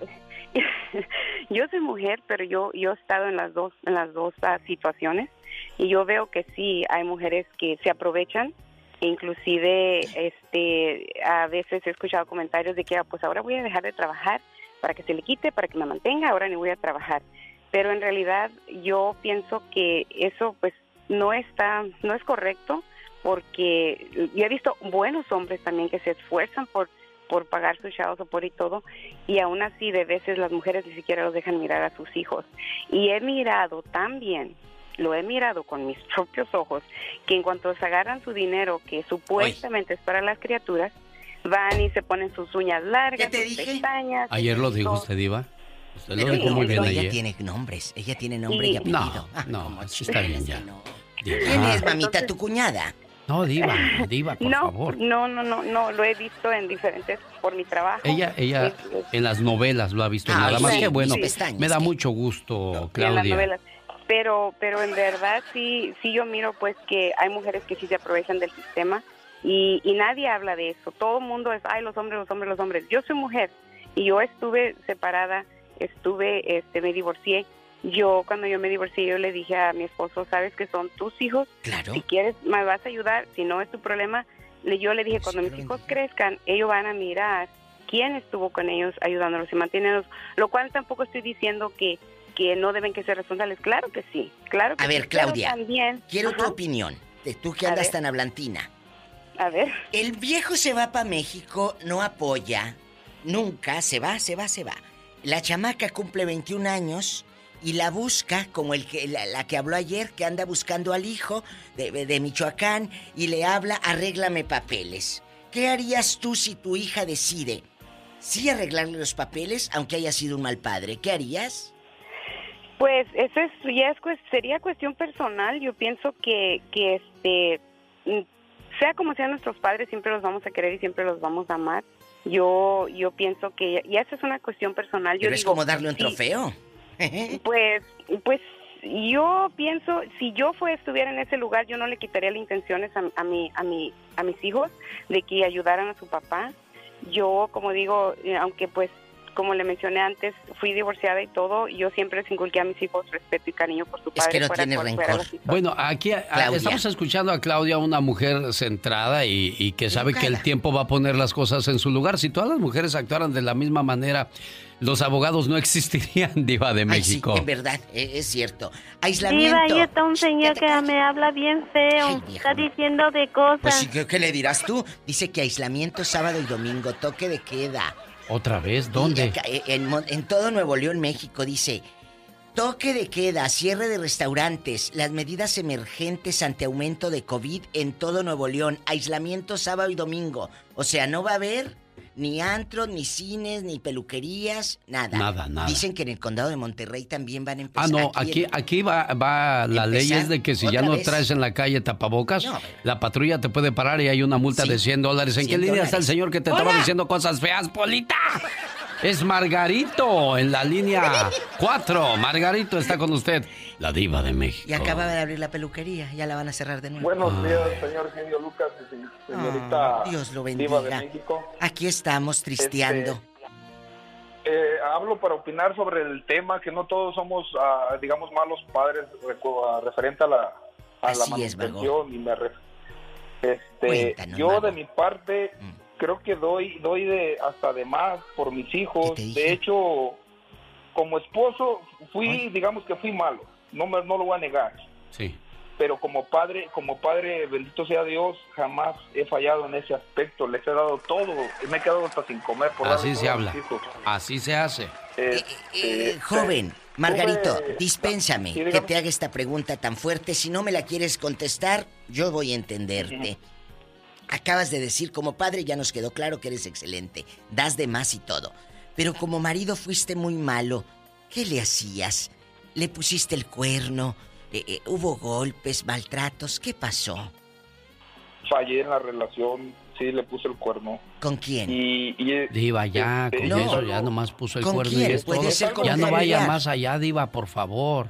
yo soy mujer, pero yo, yo he estado en las dos, en las dos ah, situaciones y yo veo que sí hay mujeres que se aprovechan inclusive este a veces he escuchado comentarios de que ah, pues ahora voy a dejar de trabajar para que se le quite, para que me mantenga, ahora ni voy a trabajar. Pero en realidad yo pienso que eso pues no está no es correcto porque yo he visto buenos hombres también que se esfuerzan por por pagar sus chavos o por y todo y aún así de veces las mujeres ni siquiera los dejan mirar a sus hijos y he mirado también lo he mirado con mis propios ojos que en cuanto se agarran su dinero que supuestamente es para las criaturas van y se ponen sus uñas largas sus pestañas Ayer lo dijo usted, Diva. Usted lo dijo muy bien ella ayer. tiene nombres, ella tiene nombre y, Y- apellido. No, no, así está bien ya. ¿Quién es, mamita, tu cuñada? No, diva, diva, por no, favor. no, no, no, no, lo he visto en diferentes, por mi trabajo. Ella, ella en las novelas lo ha visto, nada más sí, que bueno. Me da mucho gusto, y en las Claudia. novelas. Pero, pero en verdad sí, sí yo miro pues que hay mujeres que sí se aprovechan del sistema y, y nadie habla de eso. Todo el mundo es, ay, los hombres, los hombres, los hombres. Yo soy mujer y yo estuve separada, estuve, este, me divorcié. Yo cuando yo me divorcié yo le dije a mi esposo, sabes que son tus hijos. Claro. Si quieres me vas a ayudar, si no es tu problema. Le- Yo le dije cuando mis hijos crezcan, ellos van a mirar quién estuvo con ellos ayudándolos y manteniéndolos. Lo cual tampoco estoy diciendo que que no deben que ser responsables. Claro que sí, claro que A ver, sí, Claudia, también. quiero tu opinión. De tú que andas tan hablantina. A ver. El viejo se va para México, no apoya. Nunca se va, se va, se va. La chamaca cumple 21 años y la busca como el que la, la que habló ayer, que anda buscando al hijo de, de Michoacán y le habla, arréglame papeles. ¿Qué harías tú si tu hija decide sí arreglarle los papeles, aunque haya sido un mal padre? ¿Qué harías? Pues eso es, ya es, sería cuestión personal. Yo pienso que, que este, mm, sea como sean nuestros padres, siempre los vamos a querer y siempre los vamos a amar. Yo, yo pienso que ya esa es una cuestión personal. Yo Pero es como darle un sí, trofeo. Pues, pues yo pienso, si yo fue, estuviera en ese lugar, yo no le quitaría las intenciones a, a mi, a mi, a mis hijos de que ayudaran a su papá. Yo, como digo, eh, aunque pues, como le mencioné antes, fui divorciada y todo, yo siempre les inculqué a mis hijos respeto y cariño por su Es padre. que no fuera tiene fuera rencor. Bueno, aquí a- estamos escuchando a Claudia, una mujer centrada y, y que sabe que el tiempo va a poner las cosas en su lugar. Si todas las mujeres actuaran de la misma manera, los abogados no existirían, Diva de Ay, sí, México. en verdad, e- es cierto. Diva, Aislamiento. ahí está un señor que me habla bien feo. Está diciendo de cosas. Pues sí, ¿qué, qué le dirás tú? Dice que aislamiento sábado y domingo, toque de queda. ¿Otra vez? ¿Dónde? eh, en todo Nuevo León, México, dice, toque de queda, cierre de restaurantes, las medidas emergentes ante aumento de COVID en todo Nuevo León, aislamiento sábado y domingo. O sea, no va a haber ni antros, ni cines, ni peluquerías, nada. Nada, nada. Dicen que en el condado de Monterrey también van a empezar. Ah, no, aquí, aquí va, va la ley es de que si ya no vez. traes en la calle tapabocas, No, la patrulla te puede parar y hay una multa Sí, de 100 dólares. ¿En qué 100 línea está el señor que te ¡Hola! estaba diciendo cosas feas, Polita? Es Margarito en la línea 4. Margarito está con usted, la diva de México. Y acababa de abrir la peluquería, ya la van a cerrar de nuevo. Buenos días, señor Genio Lucas y se- señorita Dios lo Diva de bendiga. México. Aquí estamos tristeando. Eh, hablo para opinar sobre el tema que no todos somos, ah, digamos, malos padres ah, referente a la, a la Así es, manutención. y me ref- este, Cuéntanos, yo Mago. de mi parte Mm. Creo que doy doy de hasta de más por mis hijos. De hecho, como esposo fui, digamos que fui malo. No me, no lo voy a negar. Sí. Pero como padre, como padre, bendito sea Dios, jamás he fallado en ese aspecto. Les he dado todo. Me he quedado hasta sin comer por Así se habla. Así se hace. Eh, joven, Margarito, tuve- dispénsame Sí, que te haga esta pregunta tan fuerte. Si no me la quieres contestar, yo voy a entenderte. Acabas de decir, como padre ya nos quedó claro que eres excelente, das de más y todo. Pero como marido fuiste muy malo. ¿Qué le hacías? ¿Le pusiste el cuerno? Eh, eh, ¿Hubo golpes, maltratos? ¿Qué pasó? Fallé en la relación, sí, le puse el cuerno. ¿Con quién? Y, y- Diva, ya, este, con no. eso ya nomás puso el ¿Con cuerno quién? y es Puede todo. ser con Ya no vaya más allá, Diva, por favor.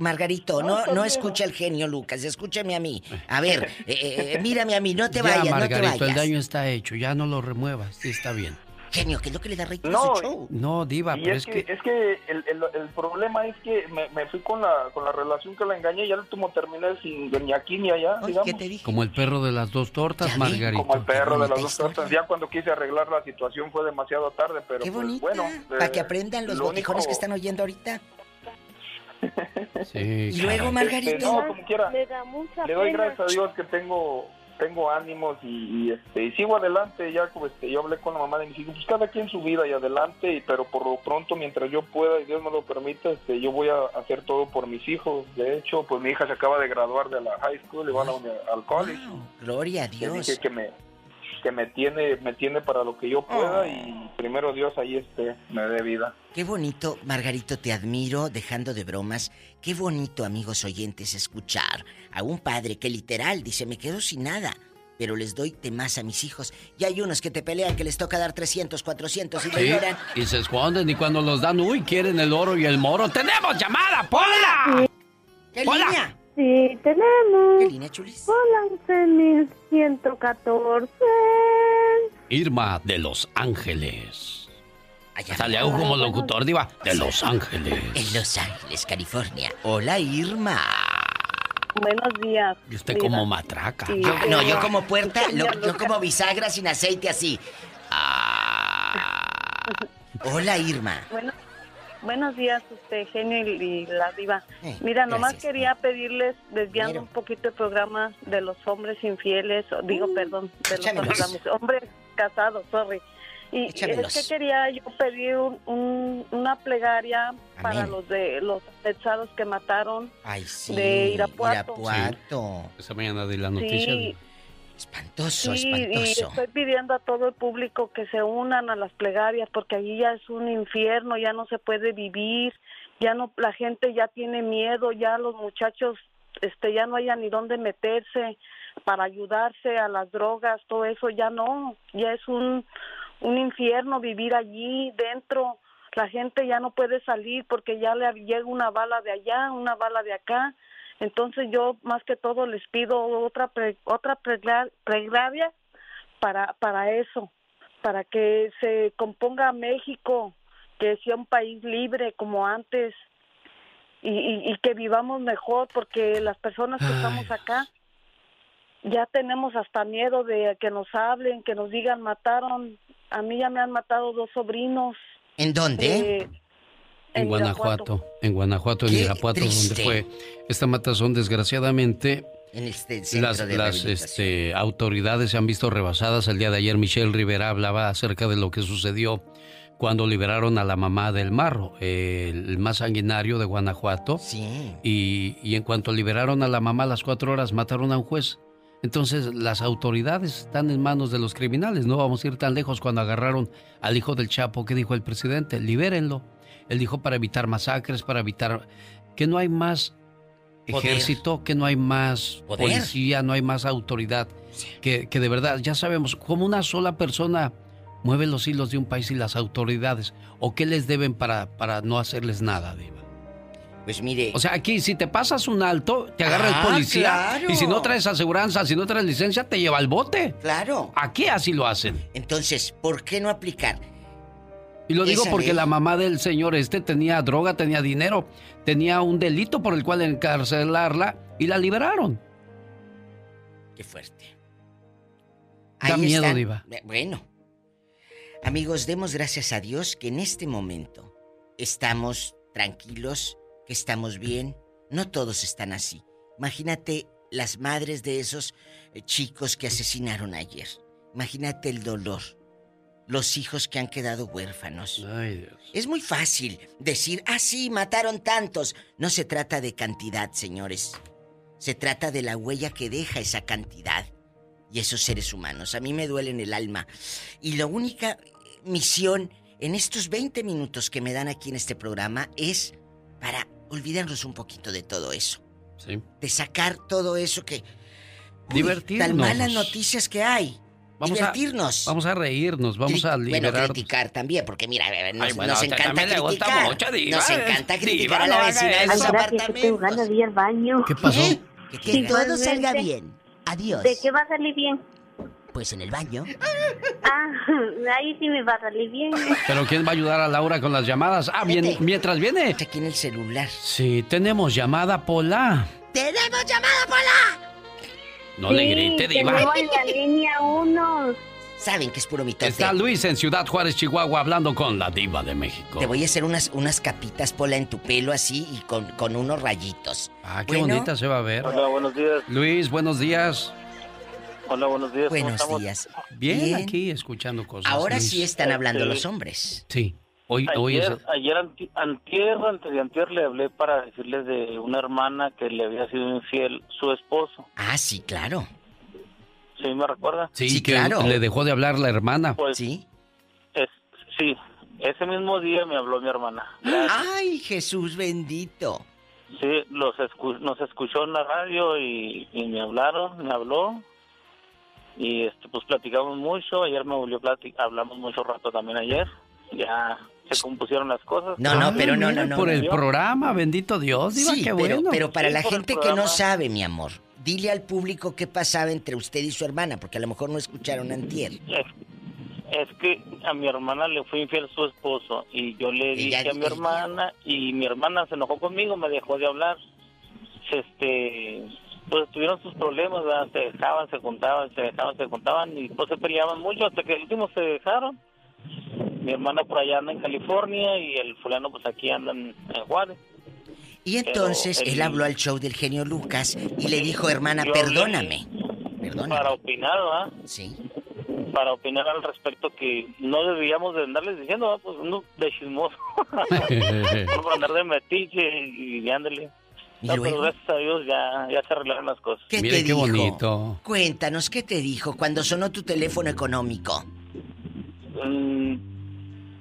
Margarito, no, no escucha el genio, Lucas, escúchame a mí. A ver, eh, eh, mírame a mí, no te ya, vayas, no te Margarito, el vayas. daño está hecho, ya no lo remuevas, sí está bien. Genio, ¿qué es lo que le da a No, show? No, Diva, pero es, que, es que el, el- el problema es que me, me fui con la, con la relación que la engañé y al último terminé sin ni aquí ni allá, digamos. Como el perro de las dos tortas, Margarito. Como el perro de las dos tortas. Ya cuando quise arreglar la situación fue demasiado tarde, pero Qué pues, bonita. bueno. Para eh, que aprendan los lo botijones único- que están oyendo ahorita. Sí, luego. Margarito. Este, no, como quiera. Le da mucha Le doy pena. gracias a Dios que tengo tengo ánimos y, y, este y sigo adelante ya como este yo hablé con la mamá de mis hijos pues cada quien su vida y adelante y, pero por lo pronto mientras yo pueda y Dios me lo permita este yo voy a hacer todo por mis hijos de hecho pues mi hija se acaba de graduar de la high school y va a al college Gloria a Dios. dije que me que me tiene, me tiene para lo que yo pueda y primero Dios ahí este me dé vida. Qué bonito, Margarito, te admiro, dejando de bromas. Qué bonito, amigos oyentes, escuchar a un padre que literal dice, me quedo sin nada, pero les doy de más a mis hijos. Y hay unos que te pelean que les toca dar 300, 400 y Sí, te lloran. y se esconden y cuando los dan, uy, quieren el oro y el moro. ¡Tenemos llamada, Pola! ¿Qué Pola. línea? Sí, tenemos. ¿Qué línea, chulis? Hola, 11114. Irma de Los Ángeles. Hasta le hago como locutor, diva. De Los Ángeles. En Los Ángeles, California. Hola, Irma. Buenos días. Y usted Mira, como matraca. sí, Yo- no, yo como puerta, lo- yo como bisagra sin aceite así. Ah. Hola, Irma. Bueno, buenos días, usted, genio y, y la diva. Eh, Mira, nomás gracias. quería pedirles, desviando un poquito el programa de los hombres infieles, o digo, perdón, de los hombres, hombres casados, sorry. Y Échamelos. es que quería yo pedir un- un- una plegaria para los de los afectados que mataron Ay, sí. de Irapuato. Irapuato. Esa mañana de la noticia. Sí, Espantoso, Sí, y estoy pidiendo a todo el público que se unan a las plegarias porque allí ya es un infierno, ya no se puede vivir, ya no la gente ya tiene miedo, ya los muchachos este ya no hay ni dónde meterse para ayudarse a las drogas, todo eso ya no, ya es un un infierno vivir allí dentro. La gente ya no puede salir porque ya le llega una bala de allá, una bala de acá. Entonces yo más que todo les pido otra pre- otra pregla- plegaria para para eso, para que se componga México, que sea un país libre como antes y, y- y que vivamos mejor porque las personas que estamos acá ya tenemos hasta miedo de que nos hablen, que nos digan mataron, a mí ya me han matado dos sobrinos. ¿En dónde? eh, En Guanajuato, en Guanajuato, en Qué Irapuato, donde fue esta matazón, desgraciadamente. En este Las, de las este, autoridades se han visto rebasadas. El día de ayer Michelle Rivera hablaba acerca de lo que sucedió cuando liberaron a la mamá del Marro, el más sanguinario de Guanajuato. Sí. Y, y en cuanto liberaron a la mamá a las cuatro horas, mataron a un juez. Entonces las autoridades están en manos de los criminales. No vamos a ir tan lejos cuando agarraron al hijo del Chapo. ¿Qué dijo el presidente? Libérenlo. Él dijo para evitar masacres, para evitar que no hay más Poder. ejército, que no hay más Poder. policía, no hay más autoridad. Que, que de verdad, ya sabemos, como una sola persona mueve los hilos de un país y las autoridades. ¿O qué les deben para, para no hacerles nada, Diva? Pues mire. O sea, aquí si te pasas un alto, te agarra Ah, el policía. claro. Y si no traes aseguranza, si no traes licencia, te lleva al bote. Claro. Aquí así lo hacen. Entonces, ¿por qué no aplicar? Y lo digo porque la mamá del señor este tenía droga, tenía dinero, tenía un delito por el cual encarcelarla y la liberaron. Qué fuerte. Da miedo. Diva. Bueno. Amigos, demos gracias a Dios que en este momento estamos tranquilos, que estamos bien. No todos están así. Imagínate las madres de esos eh, chicos que asesinaron ayer. Imagínate el dolor. Los hijos que han quedado huérfanos. Es muy fácil decir, ah, sí, mataron tantos. No se trata de cantidad, señores. Se trata de la huella que deja esa cantidad y esos seres humanos. A mí me duele en el alma. Y la única misión en estos 20 minutos que me dan aquí en este programa es para olvidarnos un poquito de todo eso. Sí. De sacar todo eso que... Uy, Divertirnos. Tan malas noticias que hay. Vamos a- Divertirnos. Vamos a reírnos, vamos a liberar. Bueno, criticar también, porque mira, eh, nos, Ay, bueno, nos a encanta también le gusta criticar. mucho, Diva. nos encanta Diva, criticar a la vecina de eso. los que apartamentos. ir al baño. ¿Qué pasó? ¿Eh? Que, que todo salga bien. Adiós. ¿De qué va a salir bien? Pues en el baño. Ah, ahí sí me va a salir bien. Pero ¿quién va a ayudar a Laura con las llamadas? Ah, bien, mientras viene. Aquí en el celular. Sí, tenemos llamada Pola. ¡Tenemos llamada, Pola! No le grite, Diva. Tenemos en la línea uno. Saben que es puro mitote. Está Luis en Ciudad Juárez, Chihuahua, hablando con la Diva de México. Te voy a hacer unas, unas capitas, Pola, en tu pelo así y con, con unos rayitos. Ah, qué Bueno. bonita se va a ver. Hola, buenos días. Luis, buenos días. Hola, buenos días. ¿cómo Buenos días. Bien, Bien. aquí escuchando cosas. Ahora Luis. sí están hablando Este- los hombres. Sí. Hoy, hoy es... Ayer, ayer anti- antier, antes de antier, le hablé para decirle de una hermana que le había sido infiel su esposo. Ah, sí, claro. ¿Sí me recuerda? Sí, que le dejó de hablar la hermana. Pues, sí. Es, sí, ese mismo día me habló mi hermana. ¡Ay, Jesús bendito! Sí, los escu- nos escuchó en la radio y, y me hablaron, me habló. Y este, pues platicamos mucho. Ayer me volvió a platicar, hablamos mucho rato también ayer. Ya se compusieron las cosas. No, no, pero no, no, no. Por el programa, bendito Dios, Diva, Sí, qué pero, bueno. pero para Sí, la gente que no sabe, mi amor, dile al público qué pasaba entre usted y su hermana, porque a lo mejor no escucharon antier. Es, es que a mi hermana le fue infiel su esposo y yo le Ella- dije a mi hermana y mi hermana se enojó conmigo, me dejó de hablar. Este, pues tuvieron sus problemas, ¿verdad? se dejaban, se juntaban, se dejaban, se juntaban y pues se peleaban mucho hasta que el último se dejaron. Mi hermana por allá anda en California y el fulano pues aquí anda en, en Juárez. Y entonces el- él habló al show del genio Lucas y le dijo, hermana, hablé perdóname. Para opinar, ¿verdad? Sí. Para opinar al respecto que no debíamos de andarles diciendo, ¿verdad? pues uno de chismoso. por andar de metiche y de ándale. ¿Y No, luego? pero gracias a Dios ya, ya se arreglaron las cosas. ¿Qué te qué dijo? bonito. Cuéntanos, ¿qué te dijo cuando sonó tu teléfono económico? Mm,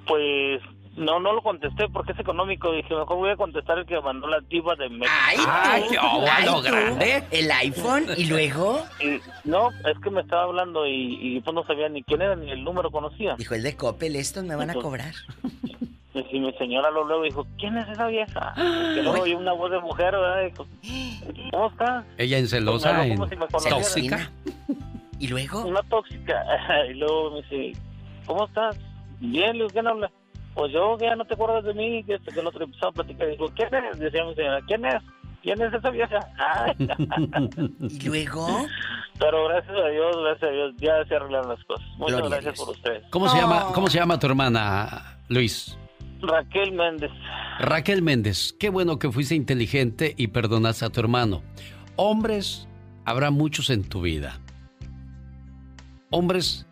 pues no, no lo contesté porque es económico. Dije, mejor voy a contestar el que mandó la diva de México. ¡Ay, Ay, oh, a lo grande. ¿El iPhone? ¿Y luego? Y, no, es que me estaba hablando y, y pues no sabía ni quién era ni el número conocía. Dijo el de Coppel, estos me van a cobrar. Y mi señora lo luego dijo, ¿quién es esa vieja? Que luego oí una voz de mujer, ¿verdad? Dijo, ¿cómo estás? Ella en celosa, Me habló en si tóxica. ¿Y luego? Una tóxica. y luego me dice, ¿cómo estás? Bien, le digo, ¿quién habla? Pues yo, que ya no te acuerdas de mí, que este, que el otro empezó a platicar. Digo, ¿quién es? Decía mi señora, ¿quién es? ¿Quién es esa vieja? Ay. ¿Y luego? Pero gracias a Dios, gracias a Dios, ya se arreglaron las cosas. Muchas Gloria gracias por ustedes. ¿Cómo se llama, cómo se llama tu hermana, Luis? Raquel Méndez. Raquel Méndez, qué bueno que fuiste inteligente y perdonaste a tu hermano. Hombres, habrá muchos en tu vida. Hombres,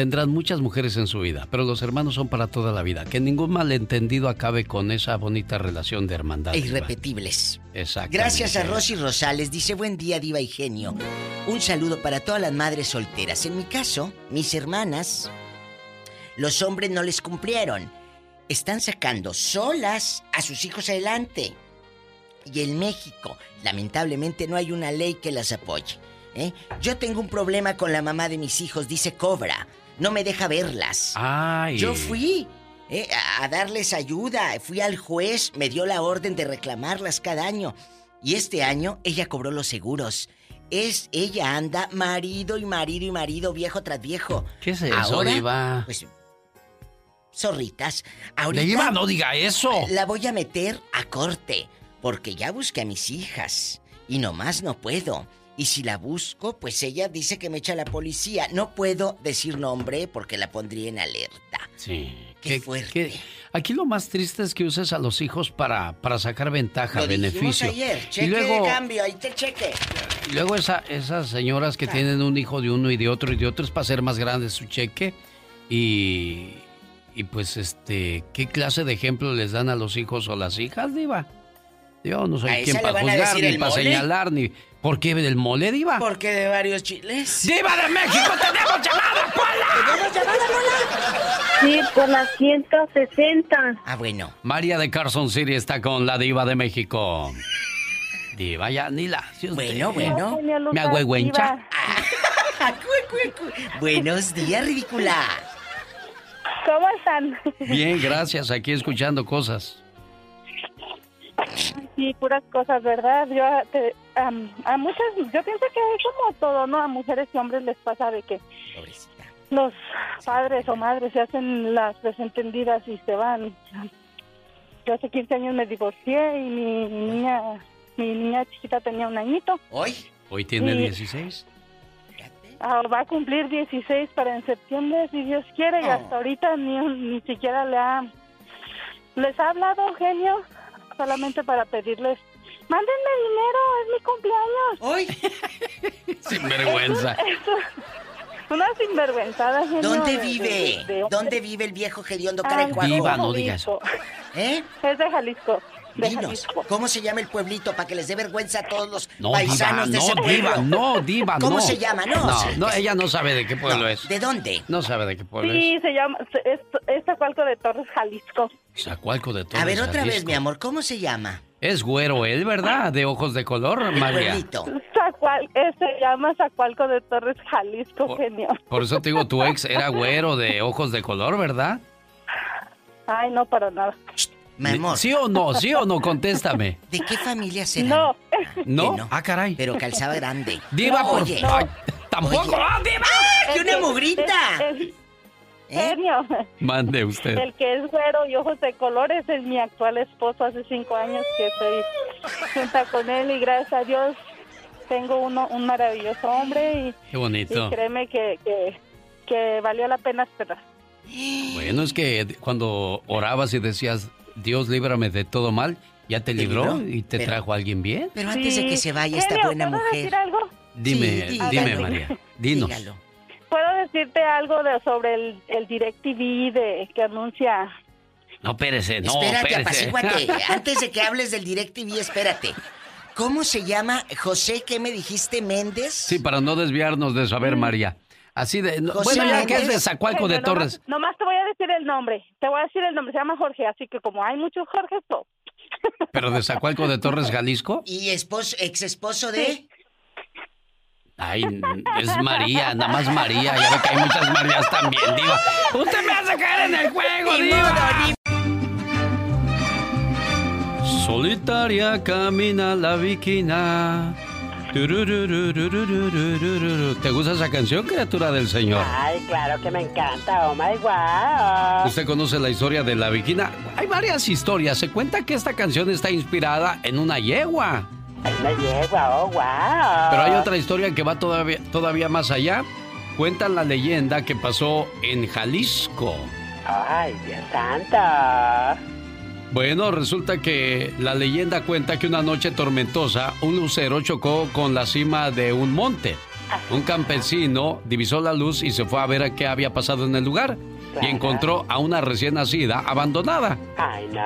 tendrán muchas mujeres en su vida, pero los hermanos son para toda la vida. Que ningún malentendido acabe con esa bonita relación de hermandad. E irrepetibles. Exactamente. Gracias a Rosy Rosales. Dice, buen día, diva y genio. Un saludo para todas las madres solteras. En mi caso, mis hermanas, los hombres no les cumplieron. Están sacando solas a sus hijos adelante. Y en México, lamentablemente, no hay una ley que las apoye. ¿eh? Yo tengo un problema con la mamá de mis hijos, dice Cobra. No me deja verlas. Ay. Yo fui eh, a, darles ayuda, fui al juez, me dio la orden de reclamarlas cada año. Y este año ella cobró los seguros. Es, ella anda marido y marido y marido, viejo tras viejo. ¿Qué es eso, Ahora, Diva? Pues, zorritas. Ahorita Diva, no diga eso. La voy a meter a corte, porque ya busqué a mis hijas. Y nomás no puedo. Y si la busco, pues ella dice que me echa la policía. No puedo decir nombre porque la pondría en alerta. Sí. Qué fuerte. aquí lo más triste es que uses a los hijos para, para sacar ventaja, Lo beneficio. ayer. Cheque y luego, de cambio, ahí te cheque. y luego esa, esas señoras que tienen un hijo de uno y de otro y de otro es para hacer más grande su cheque. Y, y pues, este, ¿qué clase de ejemplo les dan a los hijos o las hijas, Diva? Yo no ¿A soy quien para juzgar, ni para señalar, ni... ¿Por qué del mole, Diva? Porque de varios chiles. ¡Diva de México, tenemos llamada, Pola! ¿Tenemos llamada, Pola? Sí, por las 160. Ah, bueno. María de Carson City está con la diva de México. Diva, ya, ni la... si usted- Bueno, bueno. Me agüegüencha. Buenos días, ridícula. ¿Cómo están? Bien, gracias, aquí escuchando cosas. Sí, puras cosas, ¿verdad? Yo te- am, a muchas, yo pienso que es como todo, ¿no? A mujeres y hombres les pasa de que los padres o madres se hacen las desentendidas y se van. Yo hace 15 años me divorcié y mi niña, mi niña chiquita tenía un añito. ¿Hoy? Hoy tiene Sí. 16. Ah, va a cumplir 16 para en septiembre, si Dios quiere, y hasta ahorita ni, ni siquiera le ha... Les ha hablado, genio, solamente para pedirles, mándenme dinero, es mi cumpleaños. ¿Hoy? Sin vergüenza. Eso, una sinvergüenzada. ¿Dónde de- vive? de- de- ¿Dónde vive el viejo hediondo Ah, cara de Diva, cuajo? no diga eso. ¿Eh? Es de Jalisco. Dinos. ¿cómo se llama el pueblito para que les dé vergüenza a todos los No, paisanos diva, de ese no, pueblo? diva, no, diva, no. ¿Cómo se llama? No, no, ella no sabe de qué pueblo es. ¿De dónde? No sabe de qué pueblo Sí, se llama, es, es Zacualco de Torres, Jalisco. es. Zacualco de Torres, A ver, otra vez, mi amor, ¿cómo se llama? Es güero él, ¿verdad? De ojos de color, María. Zacual, eh, se llama Zacualco de Torres, Jalisco, genio. Por eso te digo, tu ex era güero de ojos de color, ¿verdad? Ay, no, para nada. Mi amor. ¿Sí o no? ¿Sí o no? Contéstame. ¿De qué familia será? No. ¿No? No. Ah, caray. Pero calzaba grande. Diva, por Oye. Ay, tampoco. Oye. ¡Ah, diva! ¡Ah, que una mugrita! ¿Eh? Genio. Mande usted. El que es güero y ojos de colores es mi actual esposo. Hace cinco años que estoy junta con él y gracias a Dios tengo uno, un maravilloso hombre y, Qué bonito. y créeme que, que, que valió la pena esperar. Bueno, es que cuando orabas y decías, Dios líbrame de todo mal, ya te libró libró? y te Pero- trajo a alguien bien. Pero antes de que se vaya esta buena ¿puedo mujer. decir algo? Dime, Sí, dime. María. Dinos. Dígalo. ¿Puedo decirte algo de, sobre el, el DirecTV de, que anuncia? No, espérese, no, espérate, espérese. apacíguate. Antes de que hables del DirecTV, espérate. ¿Cómo se llama José, qué me dijiste, Méndez? Sí, para no desviarnos de saber, María. Así de... José bueno, ya que es de. Zacualco de Torres. Nomás, nomás te voy a decir el nombre. Te voy a decir el nombre. Se llama Jorge, así que como hay muchos Jorges, no. Pero de Zacualco de Torres, Jalisco. ¿Y esposo, ex esposo de? Ay, es María, nada más María. Ya ve que hay muchas Marías también, Diva. Usted me hace caer en el juego, Ni Diva. modo, ni- Solitaria camina la viquina. ¿Te gusta esa canción, criatura del Señor? Ay, claro que me encanta, oh my wow. ¿Usted conoce la historia de la viquina? Hay varias historias. Se cuenta que esta canción está inspirada en una yegua. Una yegua, oh wow. Pero hay otra historia que va todavía, todavía más allá. Cuentan la leyenda que pasó en Jalisco. Ay, Dios santo. Bueno, resulta que la leyenda cuenta que una noche tormentosa un lucero chocó con la cima de un monte. Un campesino divisó la luz y se fue a ver a qué había pasado en el lugar y encontró a una recién nacida abandonada.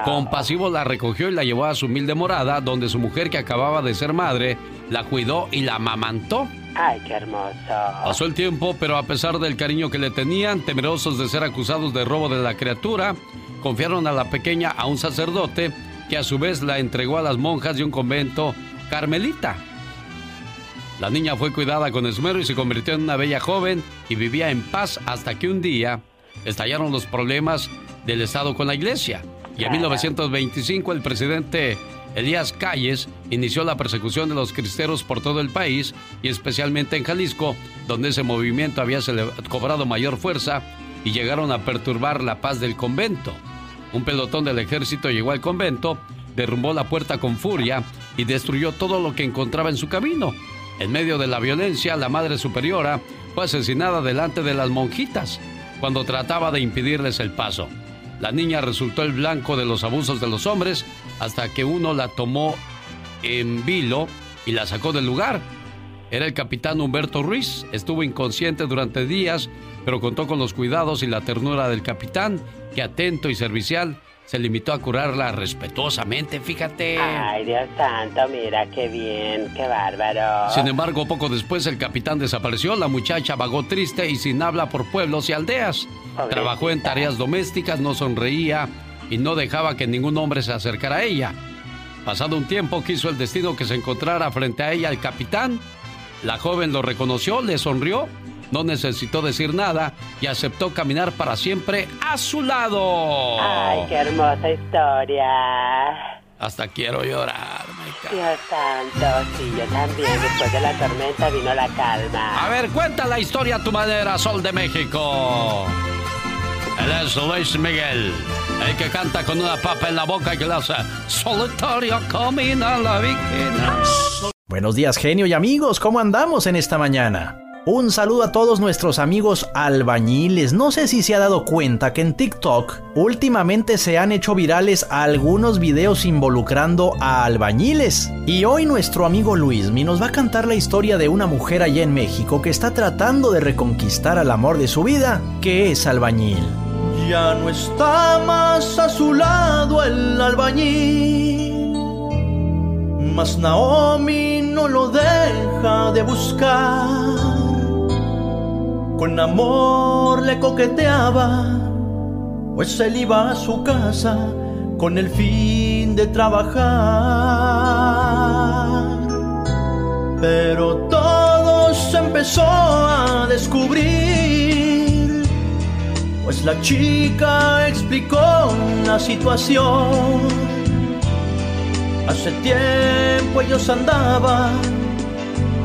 Compasivo la recogió y la llevó a su humilde morada donde su mujer que acababa de ser madre la cuidó y la amamantó. Ay, qué hermoso. Pasó el tiempo, pero a pesar del cariño que le tenían, temerosos de ser acusados de robo de la criatura, confiaron a la pequeña a un sacerdote que a su vez la entregó a las monjas de un convento carmelita. La niña fue cuidada con esmero y se convirtió en una bella joven y vivía en paz hasta que un día estallaron los problemas del Estado con la iglesia. Y en 1925 el presidente Elías Calles inició la persecución de los cristeros por todo el país y especialmente en Jalisco, donde ese movimiento había cobrado mayor fuerza y llegaron a perturbar la paz del convento. Un pelotón del ejército llegó al convento, derrumbó la puerta con furia y destruyó todo lo que encontraba en su camino. En medio de la violencia, la Madre Superiora fue asesinada delante de las monjitas cuando trataba de impedirles el paso. La niña resultó el blanco de los abusos de los hombres hasta que uno la tomó en vilo y la sacó del lugar. Era el capitán Humberto Ruiz. Estuvo inconsciente durante días, pero contó con los cuidados y la ternura del capitán, que atento y servicial se limitó a curarla respetuosamente, fíjate. Ay, Dios santo, mira qué bien, qué bárbaro. Sin embargo, poco después el capitán desapareció, la muchacha vagó triste y sin habla por pueblos y aldeas. Trabajó en tareas domésticas, no sonreía y no dejaba que ningún hombre se acercara a ella. Pasado un tiempo quiso el destino que se encontrara frente a ella el capitán. La joven lo reconoció, le sonrió, no necesitó decir nada y aceptó caminar para siempre a su lado. Ay, qué hermosa historia. Hasta quiero llorar. Dios santo, sí, yo también. Después de la tormenta vino la calma. A ver, cuenta la historia a tu manera, Sol de México. Él es Luis Miguel, el que canta con una papa en la boca y que le hace solitario camina la víctima. Buenos días, genio y amigos, ¿cómo andamos en esta mañana? Un saludo a todos nuestros amigos albañiles. No sé si se ha dado cuenta que en TikTok últimamente se han hecho virales algunos videos involucrando a albañiles. Y hoy nuestro amigo Luismi nos va a cantar la historia de una mujer allá en México que está tratando de reconquistar al amor de su vida, que es albañil. Ya no está más a su lado el albañil. Mas Naomi no lo deja de buscar. Con amor le coqueteaba, pues él iba a su casa con el fin de trabajar. Pero todo se empezó a descubrir, pues la chica explicó la situación. Hace tiempo ellos andaban,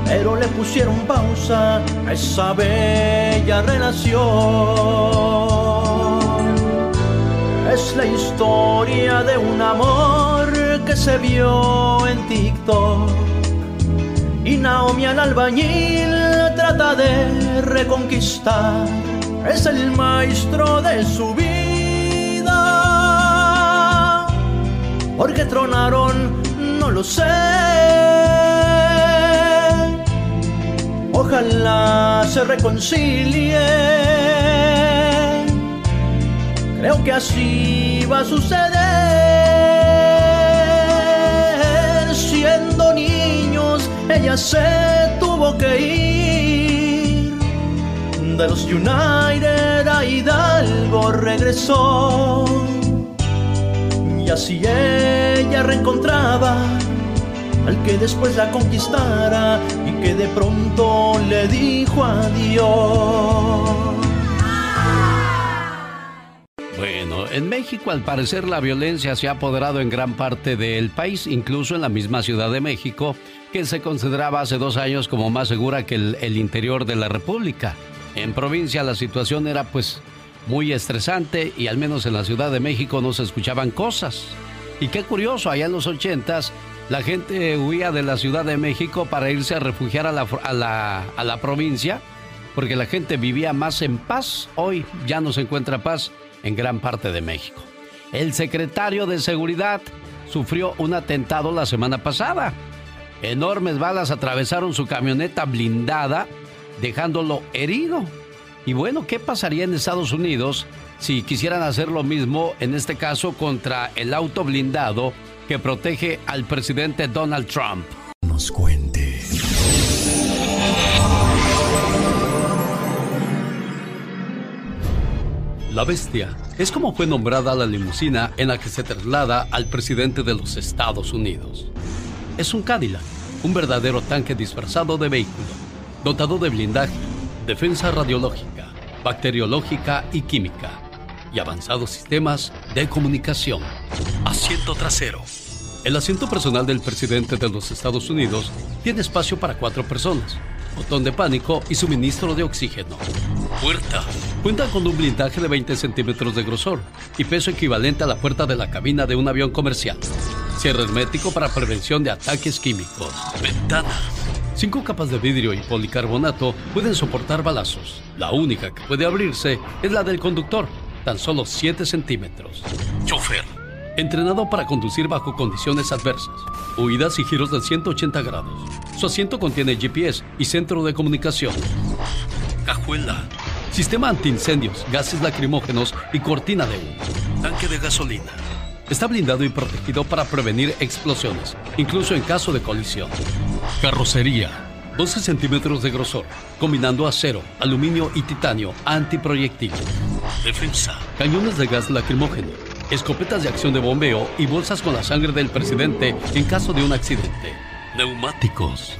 pero le pusieron pausa a esa bella relación. Es la historia de un amor que se vio en TikTok. Y Naomi al albañil trata de reconquistar. Es el maestro de su vida. Porque tronaron, no lo sé. Ojalá se reconcilien Creo que así va a suceder. Siendo niños, ella se tuvo que ir. De los United a Hidalgo regresó. Y así ella reencontraba al que después la conquistara y que de pronto le dijo adiós. Bueno, en México al parecer la violencia se ha apoderado en gran parte del país, incluso en la misma Ciudad de México, que se consideraba hace dos años como más segura que el, interior de la República. En provincia la situación era pues muy estresante y al menos en la Ciudad de México no se escuchaban cosas. Y qué curioso, allá en los ochentas la gente huía de la Ciudad de México para irse a refugiar a la, a la, a la provincia, porque la gente vivía más en paz. Hoy ya no se encuentra paz en gran parte de México. El secretario de Seguridad sufrió un atentado la semana pasada. Enormes balas atravesaron su camioneta blindada, dejándolo herido. Y bueno, ¿qué pasaría en Estados Unidos si quisieran hacer lo mismo, en este caso, contra el auto blindado que protege al presidente Donald Trump? Nos cuente. La Bestia es como fue nombrada la limusina en la que se traslada al presidente de los Estados Unidos. Es un Cadillac, un verdadero tanque disfrazado de vehículo, dotado de blindaje, defensa radiológica, bacteriológica y química, y avanzados sistemas de comunicación. Asiento trasero. El asiento personal del presidente de los Estados Unidos tiene espacio para cuatro personas botón de pánico y suministro de oxígeno. Puerta. Cuenta con un blindaje de 20 centímetros de grosor y peso equivalente a la puerta de la cabina de un avión comercial. Cierre hermético para prevención de ataques químicos. Ventana. Cinco capas de vidrio y policarbonato pueden soportar balazos. La única que puede abrirse es la del conductor, tan solo 7 centímetros. Chofer. Entrenado para conducir bajo condiciones adversas, huidas y giros de 180 grados. Su asiento contiene GPS y centro de comunicación. Cajuela. Sistema antiincendios, gases lacrimógenos y cortina de humo. Tanque de gasolina. Está blindado y protegido para prevenir explosiones, incluso en caso de colisión. Carrocería. 12 centímetros de grosor, combinando acero, aluminio y titanio antiproyectil. Defensa. Cañones de gas lacrimógeno, escopetas de acción de bombeo y bolsas con la sangre del presidente en caso de un accidente. Neumáticos.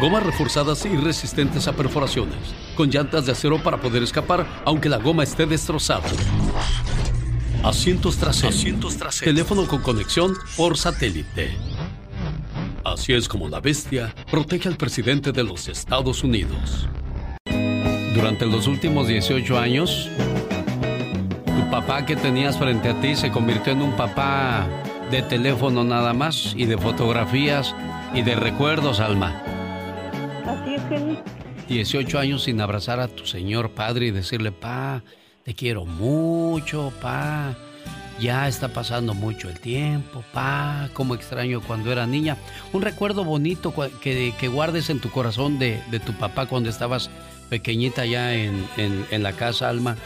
Gomas reforzadas y resistentes a perforaciones, con llantas de acero para poder escapar aunque la goma esté destrozada. Asientos traseros. Asientos traseros. Teléfono con conexión por satélite. Así es como la bestia protege al presidente de los Estados Unidos. Durante los últimos 18 años, tu papá que tenías frente a ti se convirtió en un papá de teléfono nada más y de fotografías y de recuerdos, Alma. Así es, Genio. 18 años sin abrazar a tu señor padre y decirle, pa, te quiero mucho, pa. Ya está pasando mucho el tiempo, pa, cómo extraño cuando era niña. Un recuerdo bonito que, que guardes en tu corazón de, de, tu papá cuando estabas pequeñita ya en, en, en la casa, Alma.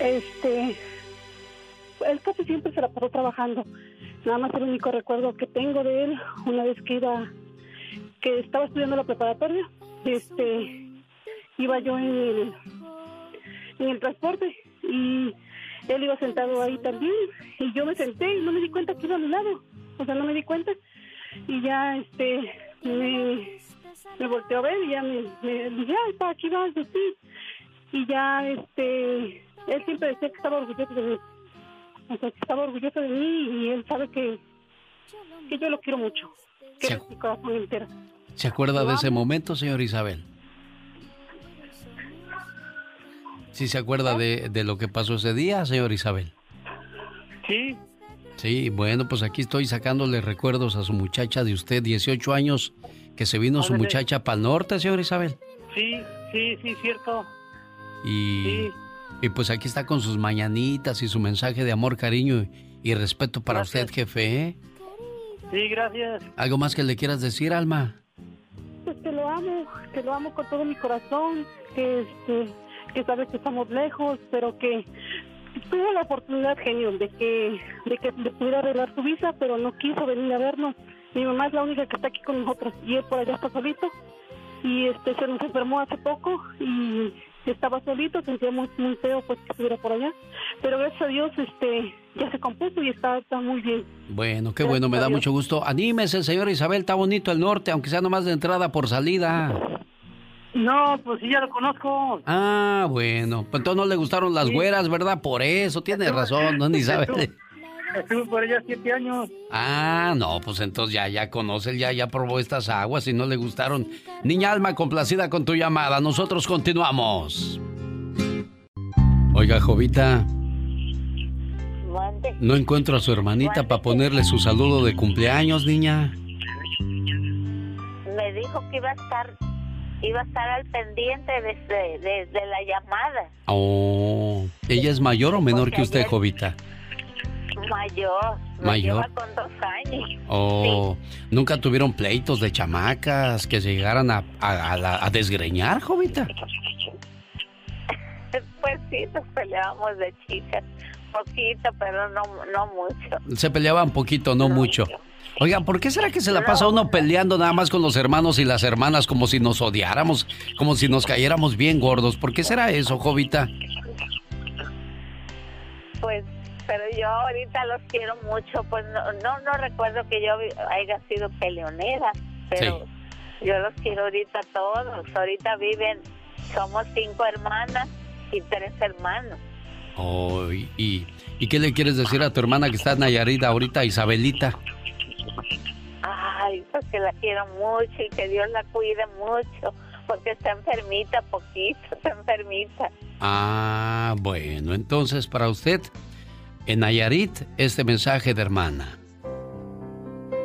Este, él casi siempre se la pasó trabajando. Nada más el único recuerdo que tengo de él, una vez que iba, que estaba estudiando la preparatoria, este, iba yo en el, en el transporte y él iba sentado ahí también y yo me senté y no me di cuenta que iba a mi lado, o sea, no me di cuenta y ya, este, me, me volteó a ver y ya me, me dije, ay, pa, aquí vas, sí. Y ya, este, él siempre decía que estaba orgulloso de mí. O sea, que estaba orgulloso de mí y él sabe que, que yo lo quiero mucho. Que Sí. es mi corazón entero. ¿Se acuerda de ese momento, señor Isabel? ¿Sí se acuerda de, de lo que pasó ese día, señor Isabel? Sí, Sí, bueno, pues aquí estoy sacándole recuerdos a su muchacha de usted, 18 años, que se vino su muchacha para el norte, señor Isabel. sí, sí, sí, cierto. Y, Sí. Y pues aquí está con sus mañanitas y su mensaje de amor, cariño y, respeto para Gracias. usted, jefe. ¿eh? Sí, gracias. ¿Algo más que le quieras decir, Alma? Pues que lo amo, que lo amo con todo mi corazón, que este, que sabes que estamos lejos, pero que tuvo la oportunidad, genio, de que, de que le pudiera arreglar su visa, pero no quiso venir a vernos. Mi mamá es la única que está aquí con nosotros y él por allá está solito. Y este se nos enfermó hace poco y estaba solito, sentíamos muy feo pues que estuviera por allá. Pero gracias a Dios este ya se compuso y está, está muy bien. Bueno, qué bueno, me da mucho gusto. Anímese, señor Isabel, está bonito el norte, aunque sea nomás de entrada por salida. No, pues sí, ya lo conozco. Ah, bueno, pues entonces no le gustaron las güeras, ¿verdad? Por eso, tiene razón, no ni sabe. Estuve por allá siete años. Ah, no, pues entonces ya, ya conoce, ya, ya probó estas aguas y no le gustaron. Niña Alma, complacida con tu llamada, nosotros continuamos. Oiga, Jovita, Mande. no encuentro a su hermanita para ponerle su saludo de cumpleaños, niña. Me dijo que iba a estar iba a estar al pendiente desde, desde la llamada. Oh, ¿ella es mayor o menor que usted, Jovita? Mayor. Mayor. lleva con dos años. Oh, ¿nunca tuvieron pleitos de chamacas que se llegaran a, a- a a desgreñar, Jovita? Pues sí, nos peleábamos de chicas. Poquito, pero no, no mucho. Se peleaban poquito, no mucho. Oiga, ¿por qué será que se la pasa uno peleando nada más con los hermanos y las hermanas como si nos odiáramos, como si nos cayéramos bien gordos? ¿Por qué será eso, Jovita? Pues, pero yo ahorita los quiero mucho. Pues no, no, no recuerdo que yo haya sido peleonera, pero yo los quiero ahorita todos. Ahorita viven, somos cinco hermanas y tres hermanos. Oh, y, y- ¿y qué le quieres decir a tu hermana que está en Nayarit ahorita, Isabelita? Ay, pues que la quiero mucho y que Dios la cuide mucho, porque está enfermita poquito, está enfermita. Ah, bueno, entonces para usted, en Nayarit, este mensaje de hermana.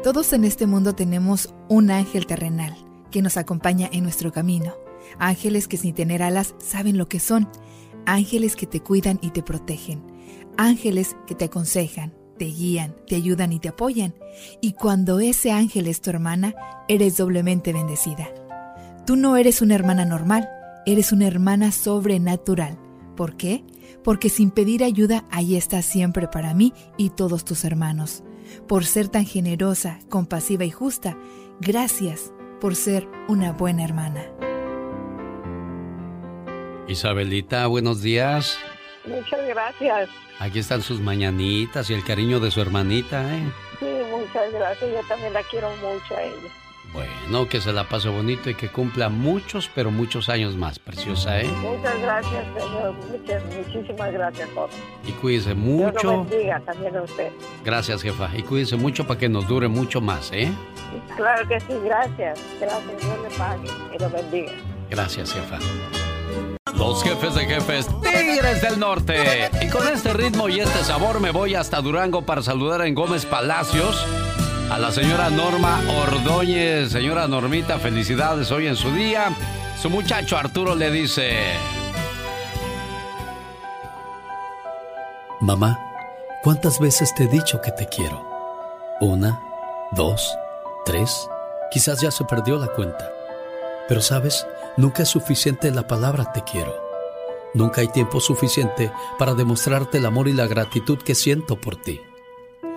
Todos en este mundo tenemos un ángel terrenal que nos acompaña en nuestro camino. Ángeles que sin tener alas saben lo que son. Ángeles que te cuidan y te protegen. Ángeles que te aconsejan, te guían, te ayudan y te apoyan. Y cuando ese ángel es tu hermana, eres doblemente bendecida. Tú no eres una hermana normal, eres una hermana sobrenatural. ¿Por qué? Porque sin pedir ayuda, ahí estás siempre para mí y todos tus hermanos. Por ser tan generosa, compasiva y justa, gracias por ser una buena hermana. Isabelita, buenos días. Muchas gracias. Aquí están sus mañanitas y el cariño de su hermanita, ¿eh? Sí, muchas gracias. Yo también la quiero mucho a ella. Bueno, que se la pase bonito y que cumpla muchos, pero muchos años más, preciosa, ¿eh? Muchas gracias, señor. Muchas, muchísimas gracias, joven. Y cuídese Dios mucho. lo bendiga también a usted. Gracias, jefa. Y cuídese mucho para que nos dure mucho más, ¿eh? Claro que sí, gracias. Gracias, Dios le pague y lo bendiga. Gracias, jefa. Los jefes de jefes, Tigres del Norte. Y con este ritmo y este sabor me voy hasta Durango para saludar en Gómez Palacios a la señora Norma Ordóñez. Señora Normita, felicidades hoy en su día. Su muchacho Arturo le dice... Mamá, ¿cuántas veces te he dicho que te quiero? Una, dos, tres, quizás ya se perdió la cuenta. Pero sabes, nunca es suficiente la palabra te quiero. Nunca hay tiempo suficiente para demostrarte el amor y la gratitud que siento por ti.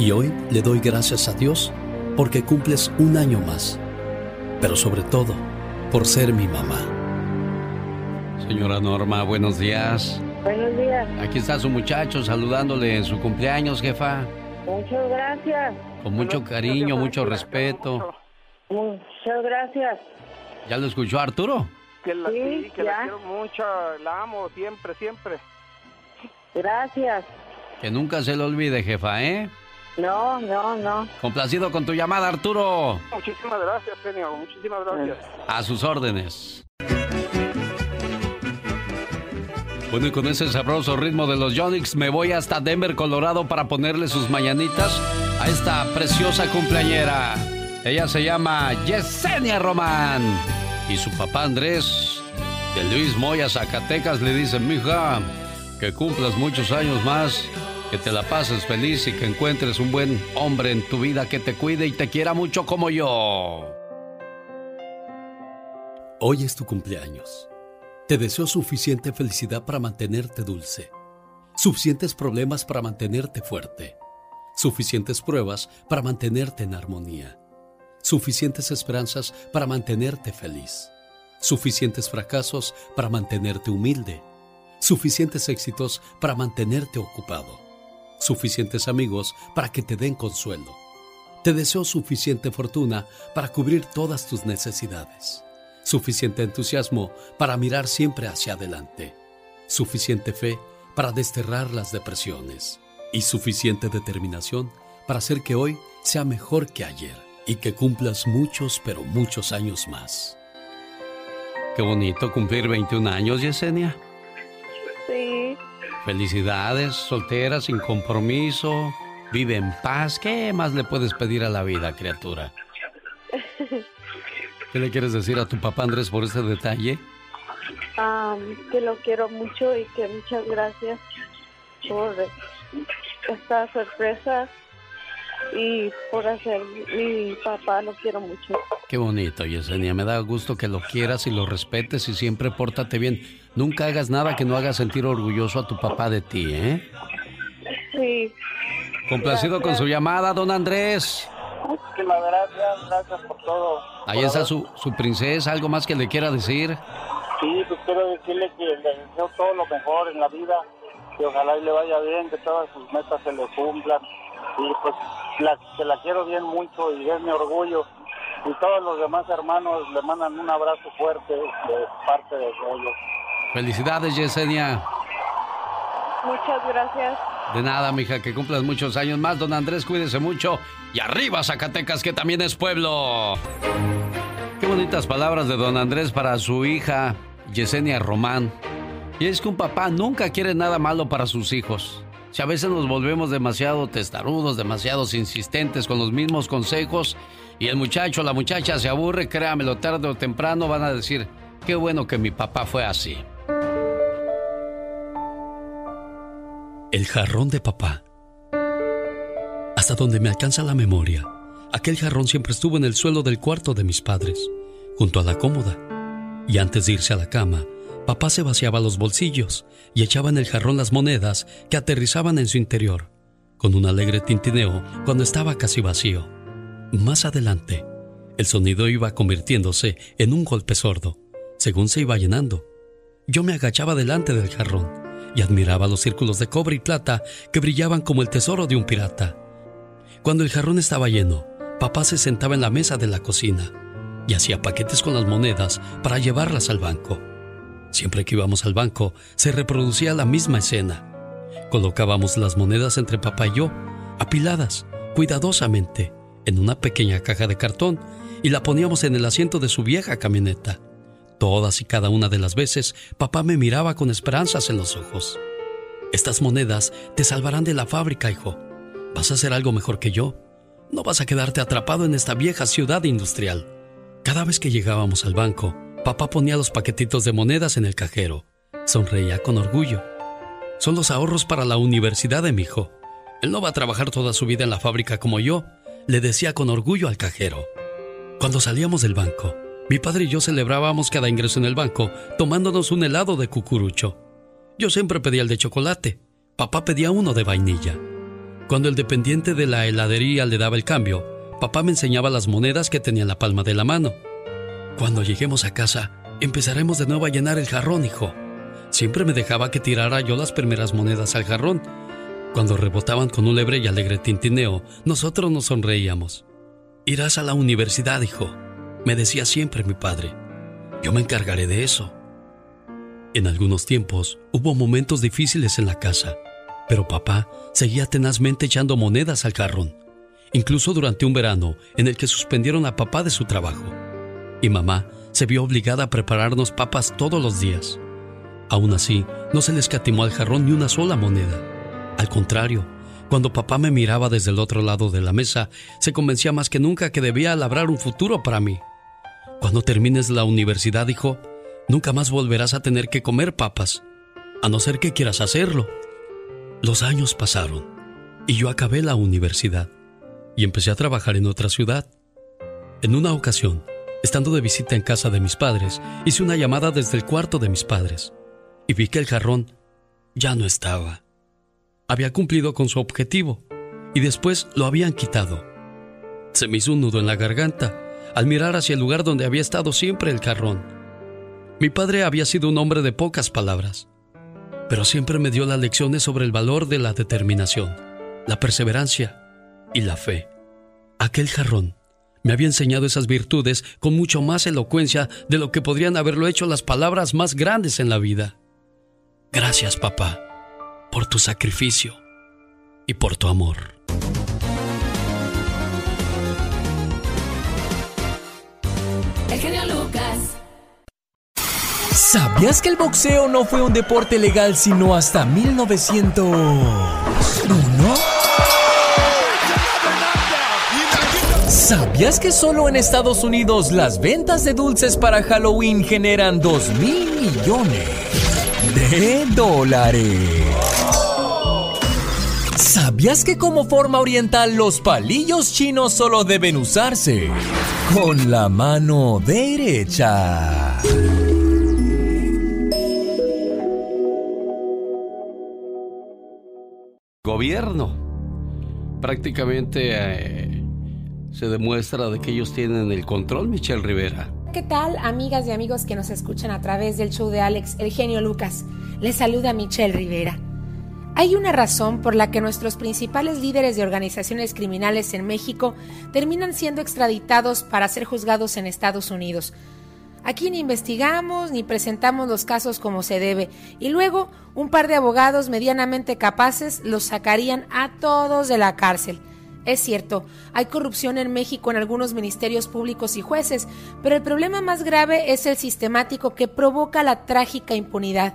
Y hoy le doy gracias a Dios porque cumples un año más, pero sobre todo por ser mi mamá. Señora Norma, buenos días. Buenos días. Aquí está su muchacho saludándole en su cumpleaños, jefa. Muchas gracias. Con mucho cariño, mucho respeto. Muchas gracias. ¿Ya lo escuchó Arturo? Que la, Sí, sí, que ya. la quiero mucho, la amo siempre, siempre. Gracias. Que nunca se le olvide, jefa, ¿eh? No, no, no. Complacido con tu llamada, Arturo. Muchísimas gracias, genio, muchísimas gracias. A sus órdenes. Bueno, y con ese sabroso ritmo de los Yonix me voy hasta Denver, Colorado para ponerle sus mañanitas a esta preciosa cumpleañera. Ella se llama Yesenia Román. Y su papá Andrés, de Luis Moya, Zacatecas, le dice, mija, que cumplas muchos años más, que te la pases feliz y que encuentres un buen hombre en tu vida que te cuide y te quiera mucho como yo. Hoy es tu cumpleaños. Te deseo suficiente felicidad para mantenerte dulce, suficientes problemas para mantenerte fuerte, suficientes pruebas para mantenerte en armonía, suficientes esperanzas para mantenerte feliz, suficientes fracasos para mantenerte humilde, suficientes éxitos para mantenerte ocupado, suficientes amigos para que te den consuelo. Te deseo suficiente fortuna para cubrir todas tus necesidades suficiente entusiasmo para mirar siempre hacia adelante, suficiente fe para desterrar las depresiones y suficiente determinación para hacer que hoy sea mejor que ayer y que cumplas muchos, pero muchos años más. Qué bonito cumplir 21 años, Yesenia. Sí. Felicidades, soltera, sin compromiso, vive en paz. ¿Qué más le puedes pedir a la vida, criatura? ¿Qué le quieres decir a tu papá Andrés por este detalle? Am, que lo quiero mucho y que muchas gracias por esta sorpresa y por hacer mi papá, lo quiero mucho. Qué bonito, Yesenia. Me da gusto que lo quieras y lo respetes y siempre pórtate bien. Nunca hagas nada que no haga sentir orgulloso a tu papá de ti, ¿eh? Sí. Complacido con su llamada, don Andrés. Muchísimas gracias, gracias por todo. Ahí está su, su princesa. ¿Algo más que le quiera decir? Sí, pues quiero decirle que le deseo todo lo mejor en la vida, que ojalá y le vaya bien, que todas sus metas se le cumplan. Y pues la, que la quiero bien mucho y es mi orgullo. Y todos los demás hermanos le mandan un abrazo fuerte de parte de ellos. Felicidades, Yesenia. Muchas gracias. De nada, mija, que cumplas muchos años más. Don Andrés, cuídese mucho. Y arriba, Zacatecas, que también es pueblo. Qué bonitas palabras de don Andrés para su hija, Yesenia Román. Y es que un papá nunca quiere nada malo para sus hijos. Si a veces nos volvemos demasiado testarudos, demasiado insistentes con los mismos consejos, y el muchacho la muchacha se aburre, créamelo, tarde o temprano van a decir, qué bueno que mi papá fue así. El jarrón de papá. Hasta donde me alcanza la memoria, aquel jarrón siempre estuvo en el suelo del cuarto de mis padres, junto a la cómoda. Y antes de irse a la cama, papá se vaciaba los bolsillos y echaba en el jarrón las monedas que aterrizaban en su interior, con un alegre tintineo cuando estaba casi vacío. Más adelante, el sonido iba convirtiéndose en un golpe sordo, según se iba llenando. Yo me agachaba delante del jarrón y admiraba los círculos de cobre y plata que brillaban como el tesoro de un pirata. Cuando el jarrón estaba lleno, papá se sentaba en la mesa de la cocina y hacía paquetes con las monedas para llevarlas al banco. Siempre que íbamos al banco, se reproducía la misma escena. Colocábamos las monedas entre papá y yo, apiladas, cuidadosamente, en una pequeña caja de cartón y la poníamos en el asiento de su vieja camioneta. Todas y cada una de las veces, papá me miraba con esperanzas en los ojos. Estas monedas te salvarán de la fábrica, hijo. Vas a hacer algo mejor que yo. No vas a quedarte atrapado en esta vieja ciudad industrial. Cada vez que llegábamos al banco, papá ponía los paquetitos de monedas en el cajero. Sonreía con orgullo. Son los ahorros para la universidad de mi hijo. Él no va a trabajar toda su vida en la fábrica como yo, le decía con orgullo al cajero. Cuando salíamos del banco, mi padre y yo celebrábamos cada ingreso en el banco tomándonos un helado de cucurucho. Yo siempre pedía el de chocolate, papá pedía uno de vainilla. Cuando el dependiente de la heladería le daba el cambio, papá me enseñaba las monedas que tenía en la palma de la mano. Cuando lleguemos a casa, empezaremos de nuevo a llenar el jarrón, hijo. Siempre me dejaba que tirara yo las primeras monedas al jarrón. Cuando rebotaban con un lebre y alegre tintineo, nosotros nos sonreíamos. Irás a la universidad, hijo, me decía siempre mi padre. Yo me encargaré de eso. En algunos tiempos hubo momentos difíciles en la casa, pero papá seguía tenazmente echando monedas al jarrón, incluso durante un verano en el que suspendieron a papá de su trabajo. Y mamá se vio obligada a prepararnos papas todos los días. Aún así, no se le escatimó al jarrón ni una sola moneda. Al contrario, cuando papá me miraba desde el otro lado de la mesa, se convencía más que nunca que debía labrar un futuro para mí. Cuando termines la universidad, hijo, nunca más volverás a tener que comer papas, a no ser que quieras hacerlo. Los años pasaron y yo acabé la universidad y empecé a trabajar en otra ciudad. En una ocasión, estando de visita en casa de mis padres, hice una llamada desde el cuarto de mis padres y vi que el jarrón ya no estaba. Había cumplido con su objetivo y después lo habían quitado. Se me hizo un nudo en la garganta al mirar hacia el lugar donde había estado siempre el jarrón. Mi padre había sido un hombre de pocas palabras, pero siempre me dio las lecciones sobre el valor de la determinación, la perseverancia y la fe. Aquel jarrón me había enseñado esas virtudes con mucho más elocuencia de lo que podrían haberlo hecho las palabras más grandes en la vida. Gracias, papá, por tu sacrificio y por tu amor. El genio Lucas. ¿Sabías que el boxeo no fue un deporte legal sino hasta 1901? ¿Sabías que solo en Estados Unidos las ventas de dulces para Halloween generan 2 mil millones de dólares? ¿Sabías que como forma oriental los palillos chinos solo deben usarse con la mano derecha? Gobierno. Prácticamente eh, se demuestra de que ellos tienen el control, Michelle Rivera. ¿Qué tal, amigas y amigos que nos escuchan a través del show de Alex, el genio Lucas? Les saluda Michelle Rivera. Hay una razón por la que nuestros principales líderes de organizaciones criminales en México terminan siendo extraditados para ser juzgados en Estados Unidos. Aquí ni investigamos ni presentamos los casos como se debe y luego un par de abogados medianamente capaces los sacarían a todos de la cárcel. Es cierto, hay corrupción en México en algunos ministerios públicos y jueces, pero el problema más grave es el sistemático que provoca la trágica impunidad.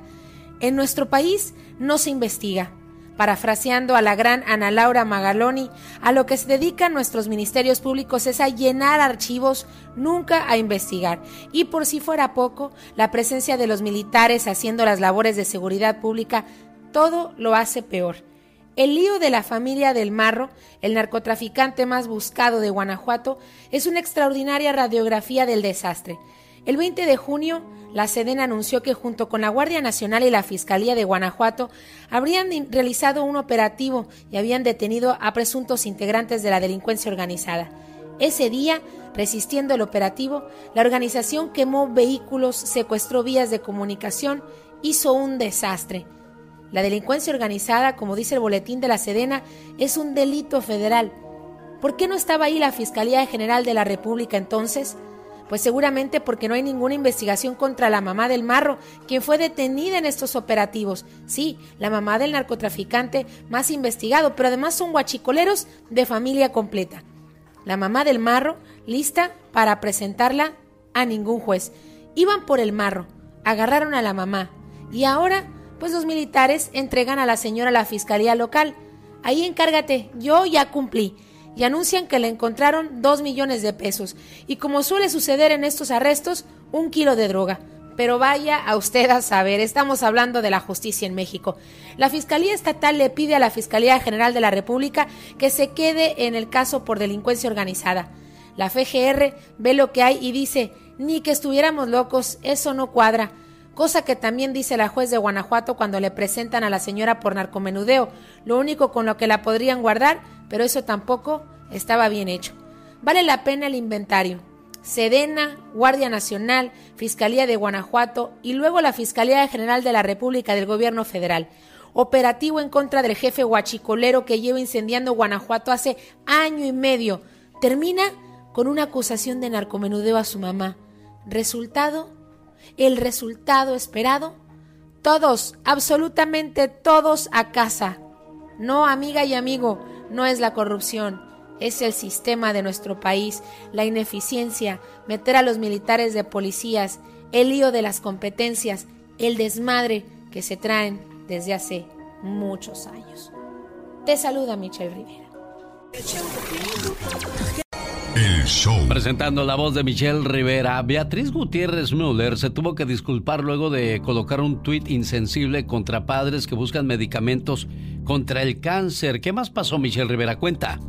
En nuestro país no se investiga. Parafraseando a la gran Ana Laura Magaloni, a lo que se dedican nuestros ministerios públicos es a llenar archivos, nunca a investigar. Y por si fuera poco, la presencia de los militares haciendo las labores de seguridad pública, todo lo hace peor. El lío de la familia del Marro, el narcotraficante más buscado de Guanajuato, es una extraordinaria radiografía del desastre. El 20 de junio, la Sedena anunció que junto con la Guardia Nacional y la Fiscalía de Guanajuato habrían realizado un operativo y habían detenido a presuntos integrantes de la delincuencia organizada. Ese día, resistiendo el operativo, la organización quemó vehículos, secuestró vías de comunicación, hizo un desastre. La delincuencia organizada, como dice el boletín de la Sedena, es un delito federal. ¿Por qué no estaba ahí la Fiscalía General de la República entonces? Pues seguramente porque no hay ninguna investigación contra la mamá del marro, quien fue detenida en estos operativos. Sí, la mamá del narcotraficante más investigado, pero además son guachicoleros de familia completa. La mamá del marro, lista para presentarla a ningún juez. Iban por el marro, agarraron a la mamá y ahora, pues los militares entregan a la señora a la fiscalía local. Ahí encárgate, yo ya cumplí y anuncian que le encontraron dos millones de pesos y como suele suceder en estos arrestos, un kilo de droga. Pero vaya a usted a saber, estamos hablando de la justicia en México. La Fiscalía Estatal le pide a la Fiscalía General de la República que se quede en el caso por delincuencia organizada. La FGR ve lo que hay y dice, ni que estuviéramos locos, eso no cuadra. Cosa que también dice la juez de Guanajuato cuando le presentan a la señora por narcomenudeo, lo único con lo que la podrían guardar pero eso tampoco estaba bien hecho. Vale la pena el inventario. Sedena, Guardia Nacional, Fiscalía de Guanajuato y luego la Fiscalía General de la República del Gobierno Federal. Operativo en contra del jefe guachicolero que lleva incendiando Guanajuato hace año y medio. Termina con una acusación de narcomenudeo a su mamá. Resultado, el resultado esperado, todos, absolutamente todos a casa. No, amiga y amigo, no es la corrupción, es el sistema de nuestro país, la ineficiencia, meter a los militares de policías, el lío de las competencias, el desmadre que se traen desde hace muchos años. Te saluda Michelle Rivera. El show. Presentando la voz de Michelle Rivera, Beatriz Gutiérrez Müller se tuvo que disculpar luego de colocar un tuit insensible contra padres que buscan medicamentos contra el cáncer. ¿Qué más pasó, Michelle Rivera? Cuenta.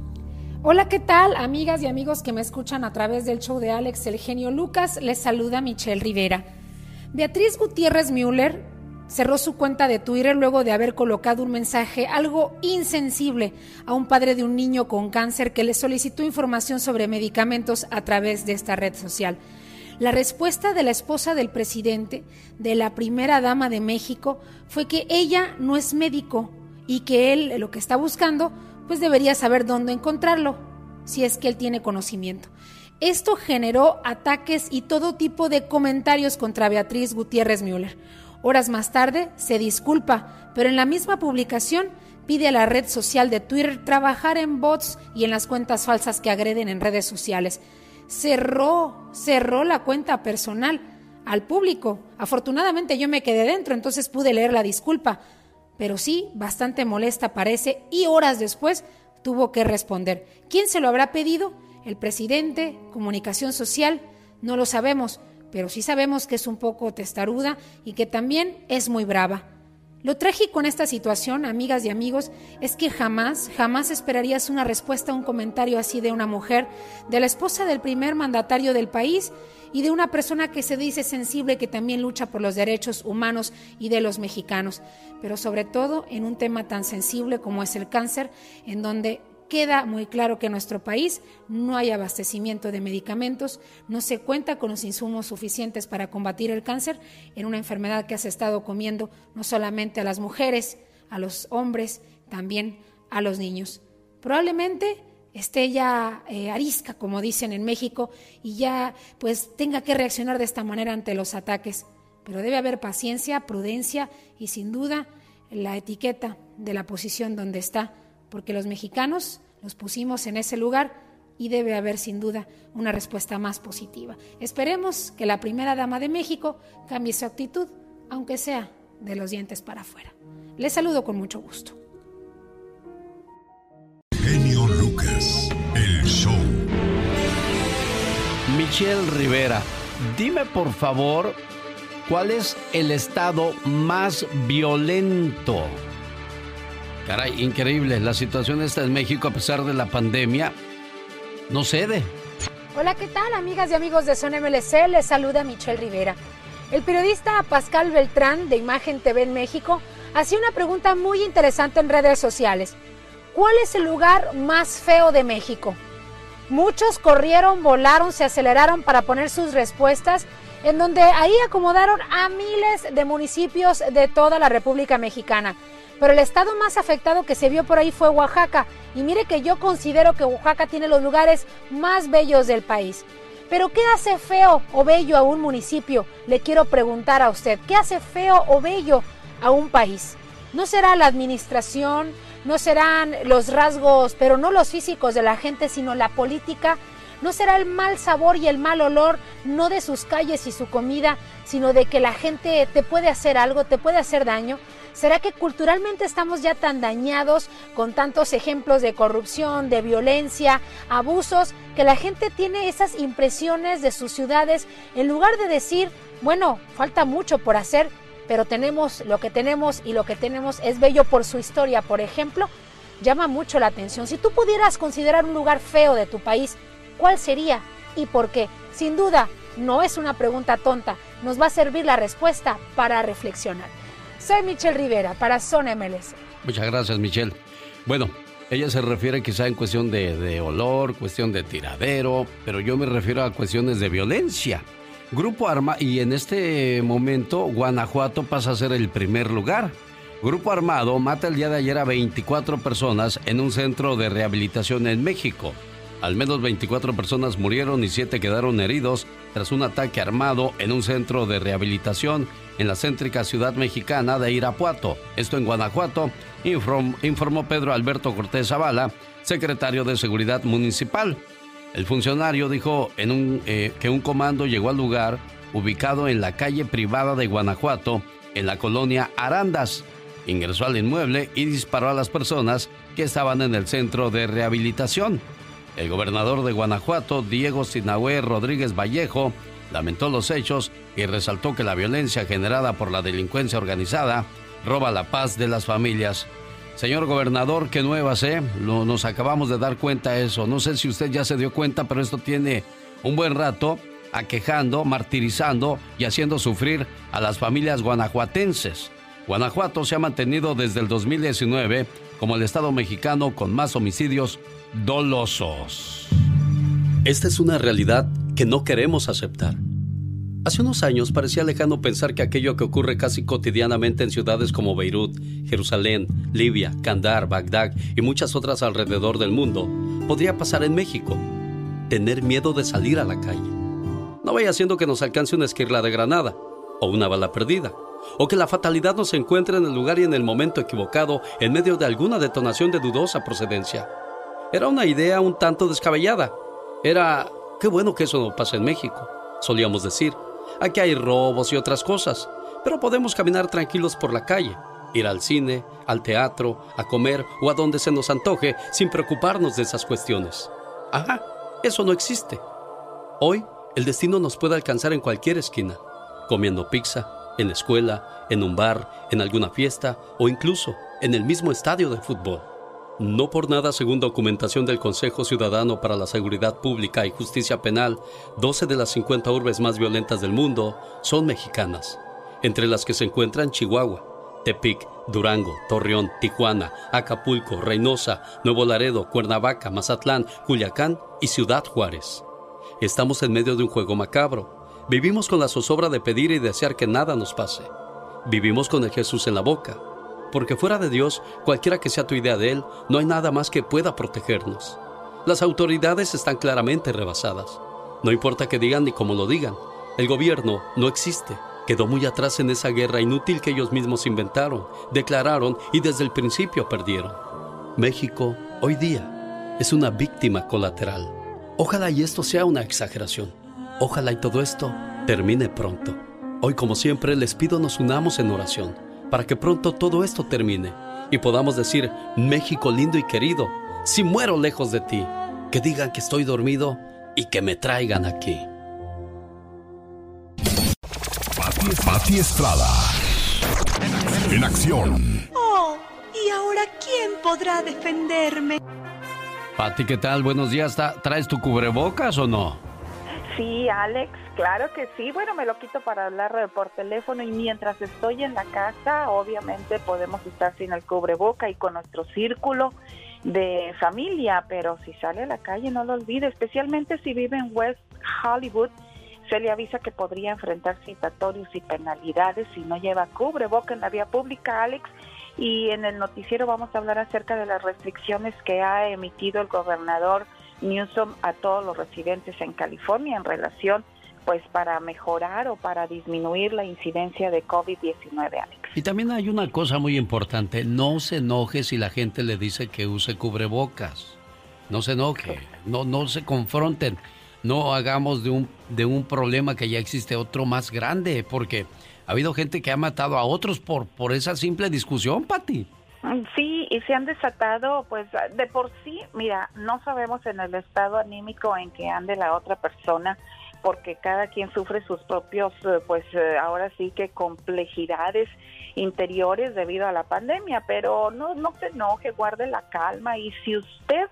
Hola, ¿qué tal? Amigas y amigos que me escuchan a través del show de Alex El Genio Lucas, les saluda Michelle Rivera. Beatriz Gutiérrez Müller cerró su cuenta de Twitter luego de haber colocado un mensaje algo insensible a un padre de un niño con cáncer que le solicitó información sobre medicamentos a través de esta red social. La respuesta de la esposa del presidente, de la primera dama de México, fue que ella no es médico, y que él lo que está buscando, pues debería saber dónde encontrarlo, si es que él tiene conocimiento. Esto generó ataques y todo tipo de comentarios contra Beatriz Gutiérrez Müller. Horas más tarde se disculpa, pero en la misma publicación pide a la red social de Twitter trabajar en bots y en las cuentas falsas que agreden en redes sociales. Cerró, cerró la cuenta personal al público. Afortunadamente yo me quedé dentro, entonces pude leer la disculpa, pero sí, bastante molesta parece, y horas después tuvo que responder. ¿Quién se lo habrá pedido? ¿El presidente? ¿Comunicación social? No lo sabemos, pero sí sabemos que es un poco testaruda y que también es muy brava. Lo trágico en esta situación, amigas y amigos, es que jamás, jamás esperarías una respuesta a un comentario así de una mujer, de la esposa del primer mandatario del país y de una persona que se dice sensible que también lucha por los derechos humanos y de los mexicanos, pero sobre todo en un tema tan sensible como es el cáncer, en donde queda muy claro que en nuestro país no hay abastecimiento de medicamentos, no se cuenta con los insumos suficientes para combatir el cáncer en una enfermedad que has estado comiendo no solamente a las mujeres, a los hombres, también a los niños. Probablemente esté ya eh, arisca, como dicen en México, y ya pues tenga que reaccionar de esta manera ante los ataques. Pero debe haber paciencia, prudencia y sin duda la etiqueta de la posición donde está, porque los mexicanos los pusimos en ese lugar y debe haber sin duda una respuesta más positiva. Esperemos que la primera dama de México cambie su actitud, aunque sea de los dientes para afuera. Les saludo con mucho gusto. el show. Michelle Rivera, dime por favor, ¿cuál es el estado más violento? Caray, increíble, la situación está en México a pesar de la pandemia. No cede. Hola, ¿qué tal, amigas y amigos de Son MLC? Les saluda Michelle Rivera. El periodista Pascal Beltrán de Imagen TV en México hacía una pregunta muy interesante en redes sociales. ¿Cuál es el lugar más feo de México? Muchos corrieron, volaron, se aceleraron para poner sus respuestas, en donde ahí acomodaron a miles de municipios de toda la República Mexicana. Pero el estado más afectado que se vio por ahí fue Oaxaca. Y mire que yo considero que Oaxaca tiene los lugares más bellos del país. Pero ¿qué hace feo o bello a un municipio? Le quiero preguntar a usted, ¿qué hace feo o bello a un país? ¿No será la administración? ¿No serán los rasgos, pero no los físicos de la gente, sino la política? ¿No será el mal sabor y el mal olor, no de sus calles y su comida, sino de que la gente te puede hacer algo, te puede hacer daño? ¿Será que culturalmente estamos ya tan dañados con tantos ejemplos de corrupción, de violencia, abusos, que la gente tiene esas impresiones de sus ciudades en lugar de decir, bueno, falta mucho por hacer, pero tenemos lo que tenemos y lo que tenemos es bello por su historia, por ejemplo, llama mucho la atención. Si tú pudieras considerar un lugar feo de tu país, ¿cuál sería y por qué? Sin duda, no es una pregunta tonta, nos va a servir la respuesta para reflexionar. Soy Michelle Rivera para Zona MLS. Muchas gracias, Michelle. Bueno, ella se refiere quizá en cuestión de, olor, cuestión de tiradero, pero yo me refiero a cuestiones de violencia. Grupo Arma, y en este momento Guanajuato pasa a ser el primer lugar. Grupo Armado mata el día de ayer a 24 personas en un centro de rehabilitación en México. Al menos 24 personas murieron y 7 quedaron heridos tras un ataque armado en un centro de rehabilitación en la céntrica ciudad mexicana de Irapuato, esto en Guanajuato, informó Pedro Alberto Cortés Zavala, secretario de Seguridad Municipal. El funcionario dijo eh, que un comando llegó al lugar ubicado en la calle privada de Guanajuato, en la colonia Arandas. Ingresó al inmueble y disparó a las personas que estaban en el centro de rehabilitación. El gobernador de Guanajuato, Diego Sinahue Rodríguez Vallejo, lamentó los hechos y resaltó que la violencia generada por la delincuencia organizada roba la paz de las familias. Señor gobernador, qué nuevas, ¿eh? nos acabamos de dar cuenta de eso. No sé si usted ya se dio cuenta, pero esto tiene un buen rato aquejando, martirizando y haciendo sufrir a las familias guanajuatenses. Guanajuato se ha mantenido desde el 2019 como el estado mexicano con más homicidios dolosos. Esta es una realidad que no queremos aceptar. Hace unos años parecía lejano pensar que aquello que ocurre casi cotidianamente en ciudades como Beirut, Jerusalén, Libia, Kandar, Bagdad y muchas otras alrededor del mundo podría pasar en México. Tener miedo de salir a la calle. No vaya siendo que nos alcance una esquirla de granada o una bala perdida, o que la fatalidad nos encuentre en el lugar y en el momento equivocado en medio de alguna detonación de dudosa procedencia. Era una idea un tanto descabellada. Era Qué bueno que eso no pasa en México, solíamos decir. Aquí hay robos y otras cosas, pero podemos caminar tranquilos por la calle, ir al cine, al teatro, a comer o a donde se nos antoje sin preocuparnos de esas cuestiones. Ajá, eso no existe. Hoy, el destino nos puede alcanzar en cualquier esquina, comiendo pizza, en la escuela, en un bar, en alguna fiesta o incluso en el mismo estadio de fútbol. No por nada, según documentación del Consejo Ciudadano para la Seguridad Pública y Justicia Penal, 12 de las 50 urbes más violentas del mundo son mexicanas, entre las que se encuentran Chihuahua, Tepic, Durango, Torreón, Tijuana, Acapulco, Reynosa, Nuevo Laredo, Cuernavaca, Mazatlán, Culiacán y Ciudad Juárez. Estamos en medio de un juego macabro. Vivimos con la zozobra de pedir y desear que nada nos pase. Vivimos con el Jesús en la boca porque fuera de Dios, cualquiera que sea tu idea de Él, no hay nada más que pueda protegernos. Las autoridades están claramente rebasadas. No importa que digan ni cómo lo digan, el gobierno no existe. Quedó muy atrás en esa guerra inútil que ellos mismos inventaron, declararon y desde el principio perdieron. México, hoy día, es una víctima colateral. Ojalá y esto sea una exageración. Ojalá y todo esto termine pronto. Hoy, como siempre, les pido nos unamos en oración para que pronto todo esto termine y podamos decir, México lindo y querido, si muero lejos de ti, que digan que estoy dormido y que me traigan aquí. Pati Estrada. En acción. Oh, ¿y ahora quién podrá defenderme? Pati, ¿qué tal? Buenos días. ¿Traes tu cubrebocas o no? Sí, Alex, claro que sí. Bueno, me lo quito para hablar por teléfono y mientras estoy en la casa, obviamente podemos estar sin el cubreboca y con nuestro círculo de familia, pero si sale a la calle no lo olvide, especialmente si vive en West Hollywood, se le avisa que podría enfrentar citatorios y penalidades si no lleva cubreboca en la vía pública, Alex. y en el noticiero vamos a hablar acerca de las restricciones que ha emitido el gobernador Newsom a todos los residentes en California en relación pues para mejorar o para disminuir la incidencia de COVID-19, Alex. Y también hay una cosa muy importante, no se enoje si la gente le dice que use cubrebocas. No se enoje, no, no se confronten, no hagamos de un, de un problema que ya existe otro más grande, porque ha habido gente que ha matado a otros por, por esa simple discusión, Pati. Sí, y se han desatado, pues de por sí, mira, no sabemos en el estado anímico en que ande la otra persona, porque cada quien sufre sus propios, eh, pues eh, ahora sí que complejidades interiores debido a la pandemia, pero no, no se enoje, guarde la calma y si usted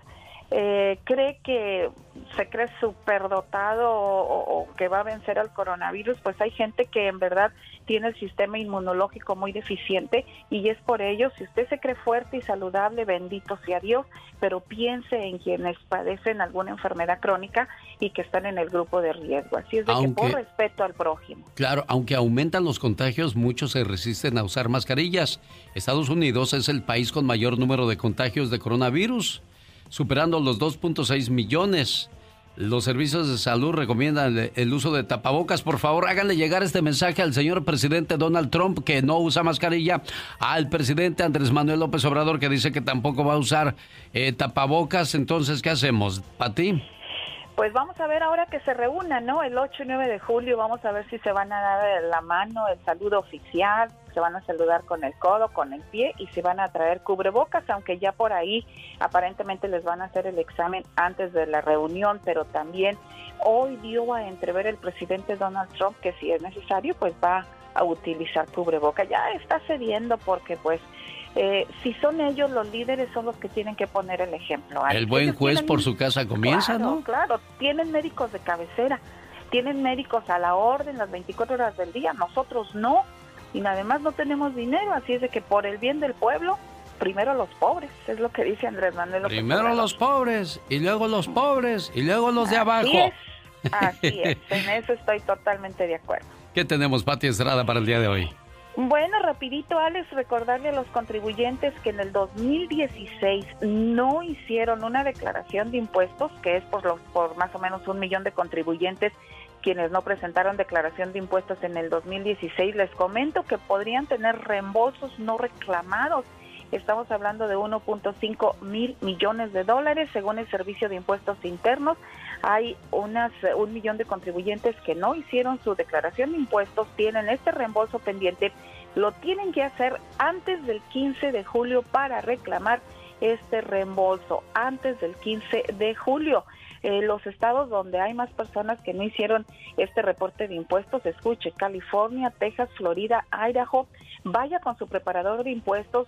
eh, cree que se cree superdotado o, o, que va a vencer al coronavirus, pues hay gente que en verdad tiene el sistema inmunológico muy deficiente y es por ello, si usted se cree fuerte y saludable, bendito sea Dios, pero piense en quienes padecen alguna enfermedad crónica y que están en el grupo de riesgo. Así es de que por respeto al prójimo. Claro, aunque aumentan los contagios, muchos se resisten a usar mascarillas. Estados Unidos es el país con mayor número de contagios de coronavirus superando los 2.6 millones. Los servicios de salud recomiendan el uso de tapabocas. Por favor, háganle llegar este mensaje al señor presidente Donald Trump que no usa mascarilla, al presidente Andrés Manuel López Obrador que dice que tampoco va a usar eh, tapabocas. Entonces, ¿qué hacemos? ¿Para ti? Pues vamos a ver ahora que se reúnan, ¿no? El 8 y 9 de julio vamos a ver si se van a dar la mano, el saludo oficial, se van a saludar con el codo, con el pie y se van a traer cubrebocas, aunque ya por ahí aparentemente les van a hacer el examen antes de la reunión, pero también hoy dio a entrever el presidente Donald Trump que si es necesario pues va a utilizar cubreboca. Ya está cediendo porque pues eh, si son ellos los líderes, son los que tienen que poner el ejemplo. El buen juez por su casa comienza, ¿no? Claro, tienen médicos de cabecera, tienen médicos a la orden las 24 horas del día, nosotros no, y además no tenemos dinero, así es de que por el bien del pueblo, primero los pobres, es lo que dice Andrés Manuel. primero los pobres, y luego los pobres, y luego los de abajo. así es, en eso estoy totalmente de acuerdo. ¿Qué tenemos, Pati Estrada, para el día de hoy? Bueno, rapidito, Alex, recordarle a los contribuyentes que en el 2016 no hicieron una declaración de impuestos, que es por, los, por más o menos un millón de contribuyentes quienes no presentaron declaración de impuestos en el 2016. Les comento que podrían tener reembolsos no reclamados. Estamos hablando de 1.5 mil millones de dólares según el Servicio de Impuestos Internos hay unas un millón de contribuyentes que no hicieron su declaración de impuestos, tienen este reembolso pendiente, lo tienen que hacer antes del 15 de julio para reclamar este reembolso, antes del 15 de julio. Eh, los estados donde hay más personas que no hicieron este reporte de impuestos, escuche, California, Texas, Florida, Idaho, vaya con su preparador de impuestos,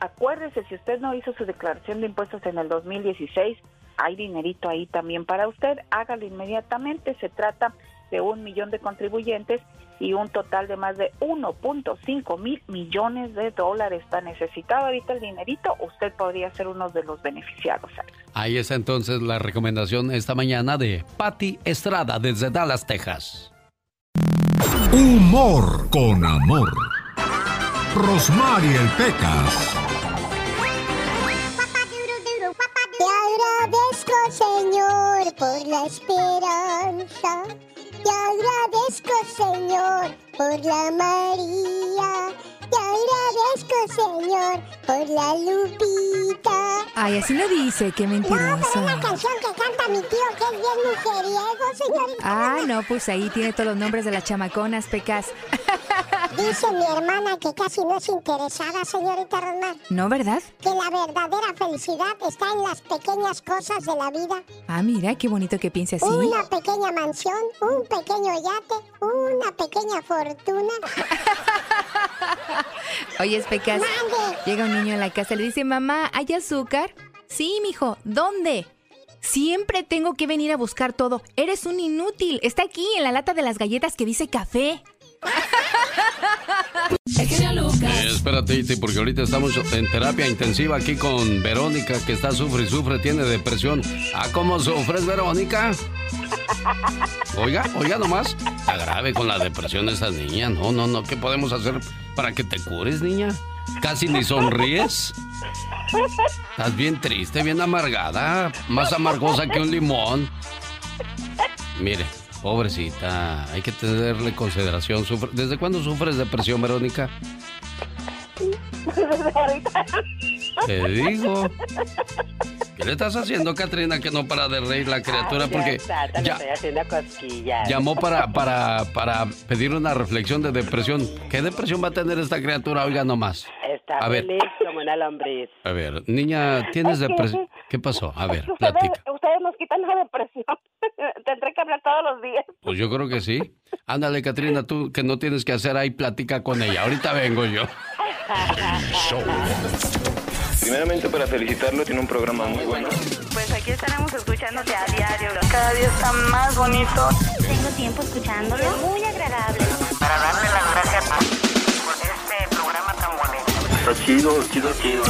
acuérdese si usted no hizo su declaración de impuestos en el 2016, hay dinerito ahí también para usted, hágalo inmediatamente, se trata de un millón de contribuyentes y un total de más de 1.5 mil millones de dólares está necesitado ahorita el dinerito, usted podría ser uno de los beneficiados. Ahí está entonces la recomendación esta mañana de Patti Estrada desde Dallas, Texas. Humor con amor. Rosmarie el Pecas. Por la esperanza. Te agradezco, Señor, por la María. Agradezco, Señor, por la Lupita. Ay, así lo dice, qué mentiroso. No, pero es la canción que canta mi tío, que es bien mujeriego, señorita. Ah, no, pues ahí tiene todos los nombres de las chamaconas, pecas. Dice mi hermana que casi no es interesada, señorita Román. ¿No, verdad? Que la verdadera felicidad está en las pequeñas cosas de la vida. Ah, mira, qué bonito que piense así. Una pequeña mansión, un pequeño yate, una pequeña fortuna. Oye, Pecas, llega un niño a la casa y le dice, mamá, ¿hay azúcar? Sí, mijo, ¿dónde? Siempre tengo que venir a buscar todo. Eres un inútil. Está aquí en la lata de las galletas que dice café. Eh, espérate, Iti, porque ahorita estamos en terapia intensiva aquí con Verónica, que está sufre y sufre, tiene depresión. ¿Ah, cómo sufres, Verónica? Oiga, oiga nomás. Está grave con la depresión de esa niña. No, no, no. ¿Qué podemos hacer para que te cures, niña? Casi ni sonríes. Estás bien triste, bien amargada. Más amargosa que un limón. Mire, pobrecita, hay que tenerle consideración. ¿Desde cuándo sufres depresión, Verónica? Te digo. ¿Qué le estás haciendo, Katrina, que no para de reír la criatura? Porque ya, haciendo llamó para, para, para pedir una reflexión de depresión. ¿Qué depresión va a tener esta criatura? Oiga nomás. Está a feliz ver. como una lombriz. A ver, niña, ¿tienes depresión? ¿Qué pasó? A ver, ustedes, platica. Ustedes nos quitan la depresión. Tendré que hablar todos los días. Pues yo creo que sí. Ándale, Katrina, tú que no tienes que hacer ahí, platica con ella. Ahorita vengo yo. Primeramente para felicitarlo, tiene un programa muy bueno. Pues aquí estaremos escuchándote a diario. Cada día está más bonito. Tengo tiempo escuchándolo. Muy agradable. Para darle las gracias por este programa tan bonito. Está chido, chido, chido.